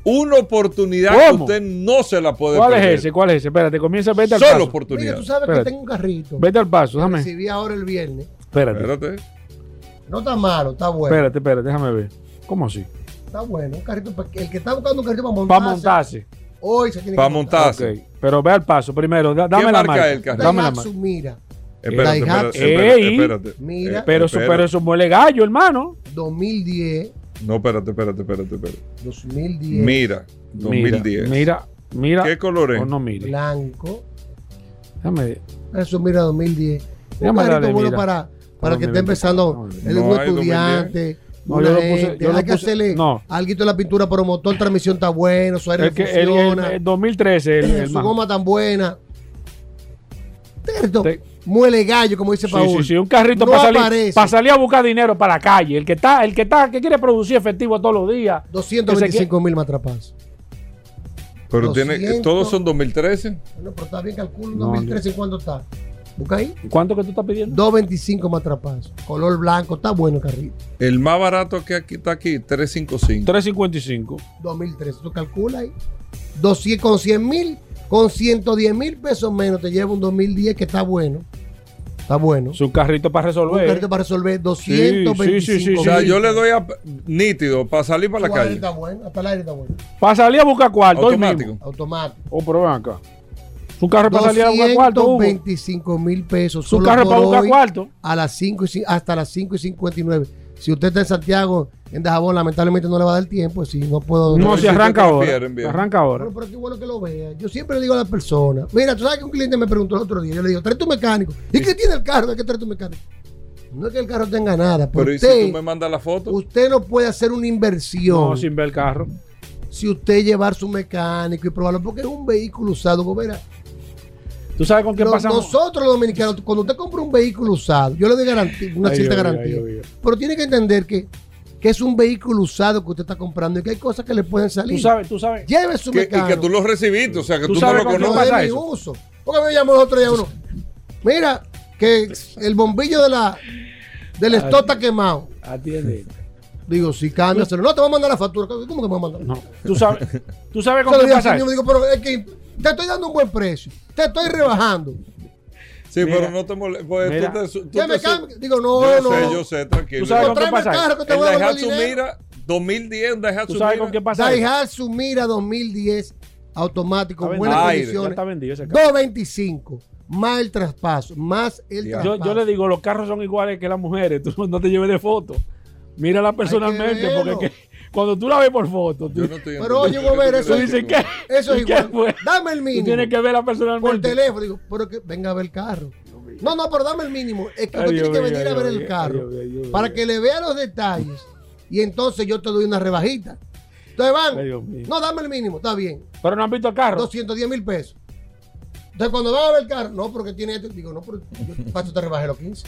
Una oportunidad ¿Cómo? que usted no se la puede ¿Cuál perder. es ese? ¿Cuál es ese? Espérate, comienza, vete al Solo paso. oportunidad. Mira, tú sabes Espérate. que tengo un carrito. Vete al paso, déjame. recibí ahora el viernes. Espérate. Espérate. No está malo, está bueno. Espérate, espérate, déjame ver. ¿Cómo así? Está bueno. Un carrito el que está buscando un carrito para montarse. Para montarse. Hoy se tiene Para que montar. montarse. Ok, Pero ve al paso primero. da- dame la marca marca. el carro? Dame la marca. Mira. Espérate, espérate, espérate, Ey. espérate. Mira. Eh, Pero eso, espérate. pero eso muele gallo, hermano. 2010. No, espérate, espérate, espérate, espérate. 2010. Mira, 2010. Mira, mira. ¿Qué color es? O no mire. Blanco. Déjame. Eso mira 2010. Un carrito bueno mira. para, para el que esté 2024. empezando. No, Él es no estudiante. No, yo lo puse- yo lo puse- no. algo de la pintura, pero motor, transmisión está bueno, su aire El, que, el, el- funciona, el 2013, el, el su goma tan buena. Cierto, Te- muele gallo, como dice Sí, Paul. sí, sí, un carrito No para salir, para salir a buscar dinero para la calle. El que está, el que está, que quiere producir efectivo todos los días. 225 mil matrapas. Pero tiene, 200. todos son 2013. Bueno, pero está bien, calculo No, 2013 en cuánto está. Busca ahí. ¿Cuánto que tú estás pidiendo? 225 matrapas. Color blanco, está bueno el carrito. El más barato que aquí está aquí, 355. 355. 2013, tú calcula ahí. 200, con 100 mil, con 110 mil pesos menos te lleva un 2010 que está bueno. Está bueno. Su carrito para Un resolver. carrito para resolver Sí, sí, sí, 225 O sea, yo le doy a nítido para salir para la Su aire calle. está bueno, hasta el aire está bueno. Para salir a buscar cuarto. Automático. Automático. Oh, pero ven acá. Su carro para salir a buscar cuarto. Hugo. 225 mil pesos. Su carro para buscar cuarto. A las 5 y, hasta las 5 y 59. Si usted está en Santiago, en Dajabón, lamentablemente no le va a dar tiempo. Si no puedo. No, No, si arranca ahora. Arranca ahora. Bueno, pero qué bueno que lo vea. Yo siempre le digo a la persona, mira, tú sabes que un cliente me preguntó el otro día, yo le digo, trae tu mecánico. ¿Y qué tiene el carro? ¿De qué trae tu mecánico? No es que el carro tenga nada, pero, Pero ¿y si usted, tú me mandas la foto? usted no puede hacer una inversión No, sin ver el carro. si usted llevar su mecánico y probarlo, porque es un vehículo usado. Mira, ¿Tú sabes con qué pasamos? Nosotros los dominicanos, cuando usted compra un vehículo usado, yo le doy garantía, una Ay, cierta ay, garantía, ay, ay, ay. pero tiene que entender que, que es un vehículo usado que usted está comprando y que hay cosas que le pueden salir. Tú sabes, tú sabes. Lleve su Que- y mecánico. que tú lo recibiste, o sea, que ¿Tú tú, no sabes lo no conoces. pasa de mi uso. Porque me llamó el otro día uno. Mira, que el bombillo de la del stop está quemado. Atiende. Digo, si cámbiaselo. No, te voy a mandar la factura. ¿Cómo que me va a mandar? No. Tú sabes, tú sabes con Se lo qué digo al pasa eso? digo, pero es que te estoy dando un buen precio. Te estoy rebajando. Sí, Mira. pero no te molestes. Pues Mira. tú te, su- tú Ya te me cambio. Digo, no, yo no. sé, yo sé, tranquilo. Tú sabes con qué pasa carro que te el voy a devolver Daihatsu. Mira 2010, un Daihatsu ¿Tú sabes Mira. con qué pasa? Daihatsu Mira 2010 automático, Está buenas condiciones. está vendido ese carro. 225 más el traspaso, más el Ya. Yo, traspaso. yo le digo, los carros son iguales que las mujeres. Tú no te lleves de foto. Mírala personalmente, porque que- cuando tú la ves por foto, tú, Yo no estoy Pero oye, qué eso tú tú dices que Eso es ¿y qué igual. fue? Dame el Tú mínimo. tienes que verla por personalmente. teléfono. Digo, pero que venga a ver el carro. No, no, pero dame el mínimo. Es que Ay, usted Dios tiene que venir a ver el carro para que le vea los detalles y entonces yo te doy una rebajita. Entonces van, Ay, no, dame el mínimo, está bien. Pero no han visto el carro. 210 mil pesos. Entonces cuando van a ver el carro, no, porque tiene esto, digo, no, pero yo para eso te rebajé los 15.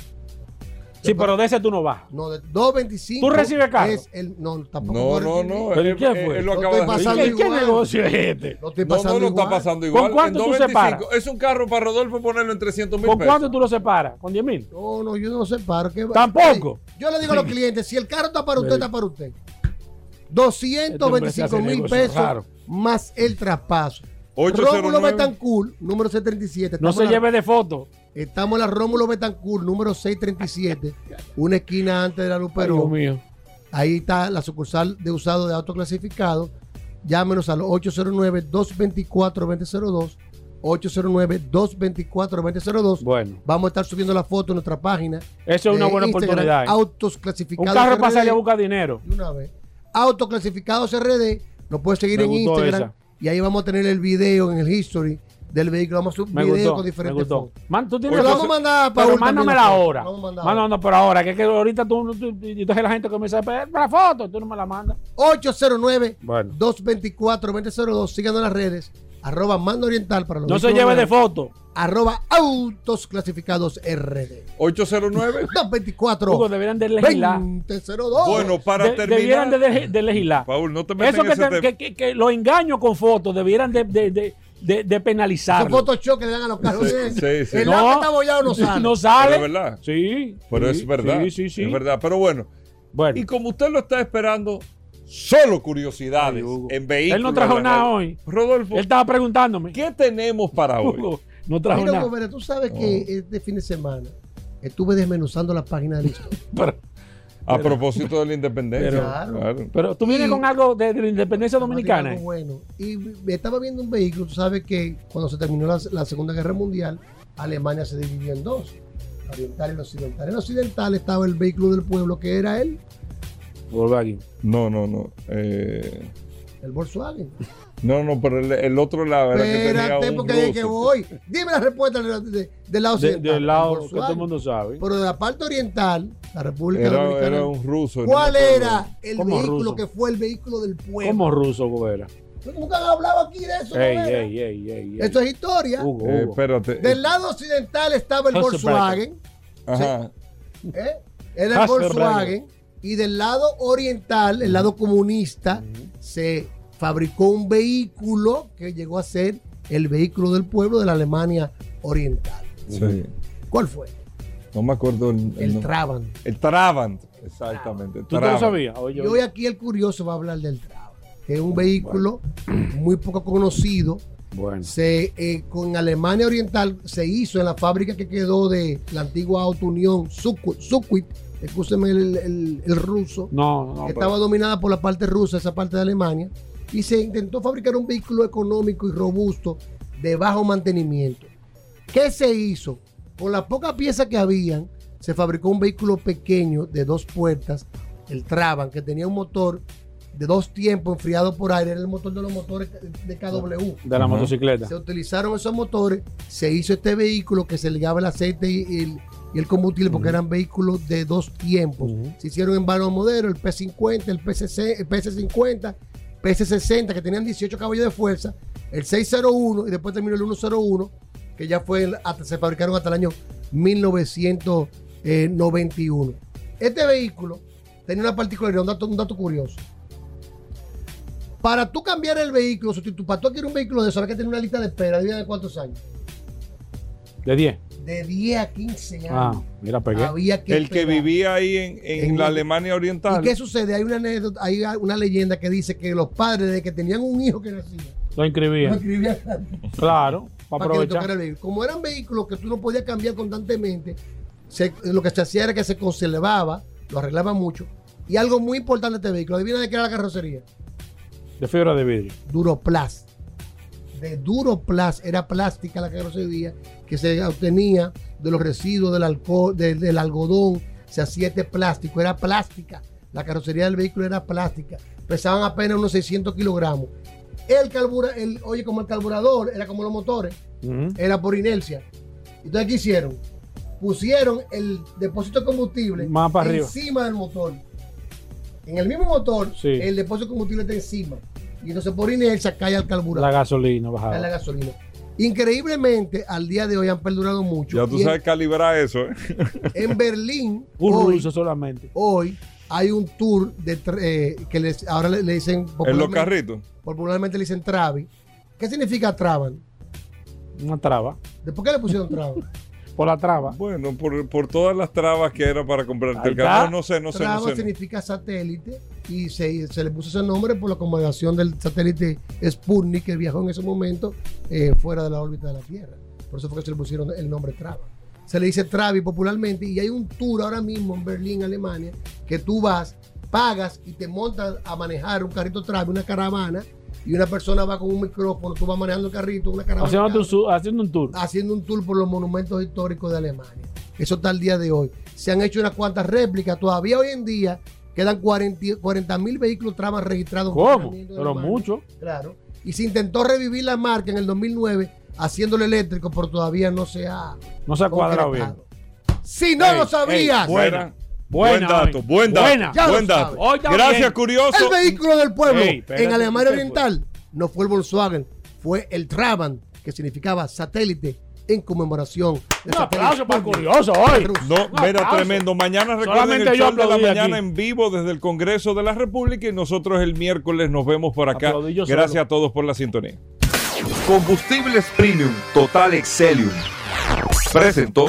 Sí, pero de ese tú no vas. No, de 225. ¿Tú recibes carro? Es el, no, tampoco. No, no, no. ¿Pero fue? él lo No acaba estoy de decir. pasando ¿Qué, negocio es este? No estoy No, no pasando lo está igual. pasando igual. cuánto En tú 225, separas? Es un carro para Rodolfo ponerlo en 300 mil ¿Con pesos. cuánto tú lo separas? ¿Con 10 mil? No, no, yo no para qué. Tampoco. Yo le digo a los clientes, si el carro está para usted, está para usted. Este hombre se 225 hace mil pesos raro. más el traspaso. 809. Rómulo Betancourt, número 77. No se lleve de foto. Estamos en la Rómulo Betancourt, número 637, una esquina antes de la Luperón. mío. Ahí está la sucursal de usado de autoclasificado. Llámenos al 809-224-2002. 809-224-2002. Bueno. Vamos a estar subiendo la foto en nuestra página. Eso es una buena Instagram, oportunidad, ¿eh? Autos Un clasificados. carro RD. para salir a buscar dinero. Una vez. RD. Nos puedes seguir Me en Instagram. esa. Y ahí vamos a tener el video en el history del vehículo. Vamos a subir Me video gustó, con me diferentes gustó. fotos. Man, tú Pues tienes lo que- vamos a mandar a Pero Paul mándame también la foto. hora. Lo vamos a mandar Manda, manda, pero ahora, que, es que ahorita tú, tú, tú- entonces la gente comienza a pedir la foto, tú no me la mandas. 809 Bueno. 224 2002 Síganos en las redes. Arroba Mando Oriental para los No se lleve de foto. Arroba Autos Clasificados RD. 809 224 Hugo, deberían de legislar. 2002. Bueno, para De- terminar. debieran de, de- de legislar. Paul, no te metas Eso en que, ese te- tema. que, que- que los engaños con fotos debieran de, de, de, penalizar. Son Photoshop que le dan a los carros. Sí, sí, sí. El No. agua está bollado no sale. No sale. Pero es verdad. Sí. Pero sí, es verdad. Sí, sí, sí. Es verdad. Pero bueno. Bueno. Y como usted lo está esperando, solo curiosidades en vehículos. Él no trajo la nada hoy. Rodolfo, Él estaba preguntándome. ¿qué tenemos para hoy? Hugo, no trajo Mira, nada. Gómez, tú sabes que este fin de semana estuve desmenuzando la página de listo. Pero, A propósito de la independencia. Pero- claro. pero tú vienes Y- con algo de, de la independencia dominicana. Algo bueno. Y estaba viendo un vehículo, tú sabes que cuando se terminó la, la Segunda Guerra Mundial, Alemania se dividió en dos, la oriental y la occidental. En la occidental estaba el vehículo del pueblo, que era el, Volkswagen. No, no, no. Eh, el Volkswagen. No, no, pero el, el otro lado era que Espérate, tenía un porque de que ruso. voy. Dime la respuesta del, de- del lado De- occidental. del lado que todo el mundo sabe. Pero de la parte oriental, la República Era, Dominicana. era un ruso. no ¿Cuál era el ¿Cómo vehículo ruso? que fue el vehículo del pueblo? Como ruso, Gobera. Nunca han hablado aquí de eso. Ey, Gobera. ey, ey, ey, ey. Esto es historia. Hugo, Eh, Hugo. espérate. Del lado occidental estaba el. Volkswagen. Ajá. ¿eh? Era el. Volkswagen. Y del lado oriental, el lado comunista, se fabricó un vehículo que llegó a ser el vehículo del pueblo de la Alemania oriental. Sí. ¿Cuál fue? No me acuerdo el, El nombre. Trabant. El Trabant. Exactamente. el ¿Tú te lo Trabant. sabías? Oye, Y hoy aquí el curioso va a hablar del Trabant, que es un vehículo muy poco conocido. Bueno. Se, eh, con Alemania Oriental se hizo en la fábrica que quedó de la antigua Auto Unión Sukwit, Sukwit, escúcheme el, el- el ruso, No, no. que pero- estaba dominada por la parte rusa, esa parte de Alemania, y se intentó fabricar un vehículo económico y robusto de bajo mantenimiento. ¿Qué se hizo? Con las pocas piezas que habían, se fabricó un vehículo pequeño de dos puertas, el Traban, que tenía un motor de dos tiempos enfriado por aire, era el motor de los motores de KW. de la motocicleta. Se utilizaron esos motores, se hizo este vehículo que se ligaba el aceite y el, y el combustible porque eran vehículos de dos tiempos. Se hicieron en varios modelos, el P50, el, PCC, el PC50, PC60, que tenían 18 caballos de fuerza, el 601 y después terminó el 101, que ya fue, hasta, se fabricaron hasta el año 1991. Este vehículo tenía una particularidad, un dato, curioso. Para tú cambiar el vehículo, sustitu- para tú adquirir un vehículo de eso, que tener una lista de espera. ¿Adivina de cuántos años? De 10. De 10 a 15 años. Ah, mira, pegué. Había que El que vivía ahí en, en En la Alemania ¿Y Oriental. qué sucede? Hay una anécdota, hay una leyenda que dice que los padres, de que tenían un hijo que nacía, Lo inscribía. lo escribían Claro, para para que aprovechar. Como eran vehículos que tú no podías cambiar constantemente, se- lo que se hacía era que se conservaba, lo arreglaba mucho. Y algo muy importante de este vehículo, adivina de qué era la carrocería. De fibra de vidrio. Duroplast. De Duroplast, era plástica la carrocería que se obtenía de los residuos del alcohol, de- del algodón, se hacía este plástico, era plástica. La carrocería del vehículo era plástica. Pesaban apenas unos 600 kilogramos. El carbura, el, oye, como el carburador, era como los motores, era por inercia. Entonces, ¿qué hicieron? Pusieron el depósito de combustible Más para arriba. encima del motor. En el mismo motor, Sí. el depósito de combustible está encima. Y entonces por inercia cae al La carburador, gasolina cae la gasolina. Increíblemente, al día de hoy han perdurado mucho. Ya tú Y en- sabes calibrar eso, ¿eh? en, Berlín, Un hoy, ruso solamente. hoy hay un tour de eh, que les, ahora le, le dicen En los carritos. popularmente le dicen Travi. ¿Qué significa Traban? Una traba. ¿De por qué le pusieron Traban? Por la traba. Bueno, por, por todas las trabas que era para comprarte el carro. No, no sé, no sé, Traba no sé. significa satélite y se, se le puso ese nombre por la acomodación del satélite Sputnik que viajó en ese momento eh, fuera de la órbita de la Tierra. Por eso fue que se le pusieron el nombre Traba. se le dice Travi popularmente, y hay un tour ahora mismo en Berlín, Alemania, que tú vas, pagas y te montas a manejar un carrito Travi, una caravana, y una persona va con un micrófono, tú vas manejando el carrito, una caravana. Haciendo, un tour. haciendo un tour por los monumentos históricos de Alemania. Eso está al día de hoy. Se han hecho unas cuantas réplicas. Todavía hoy en día quedan 40 mil vehículos tramas registrados. ¿Cómo? Pero mucho. Claro. Y se intentó revivir la marca en el 2009 haciéndolo eléctrico, pero todavía no se ha. No se ha cuadrado bien. Si no Ey, lo sabías. ey, buena. Buena, buen dato, hoy. buen dato, Buena. Buen dato. Gracias, bien. curioso. El vehículo del pueblo Ey, espérate, en Alemania Oriental no fue el Volkswagen, fue el Trabant, que significaba satélite en conmemoración de Un satélite aplauso para curioso hoy. No, mira, tremendo. Mañana recuerden Solamente el show de la mañana aquí. en vivo desde el Congreso de la República y nosotros el miércoles nos vemos por acá. Gracias solo. a todos por la sintonía. Combustibles Premium Total Excelium. Presentó.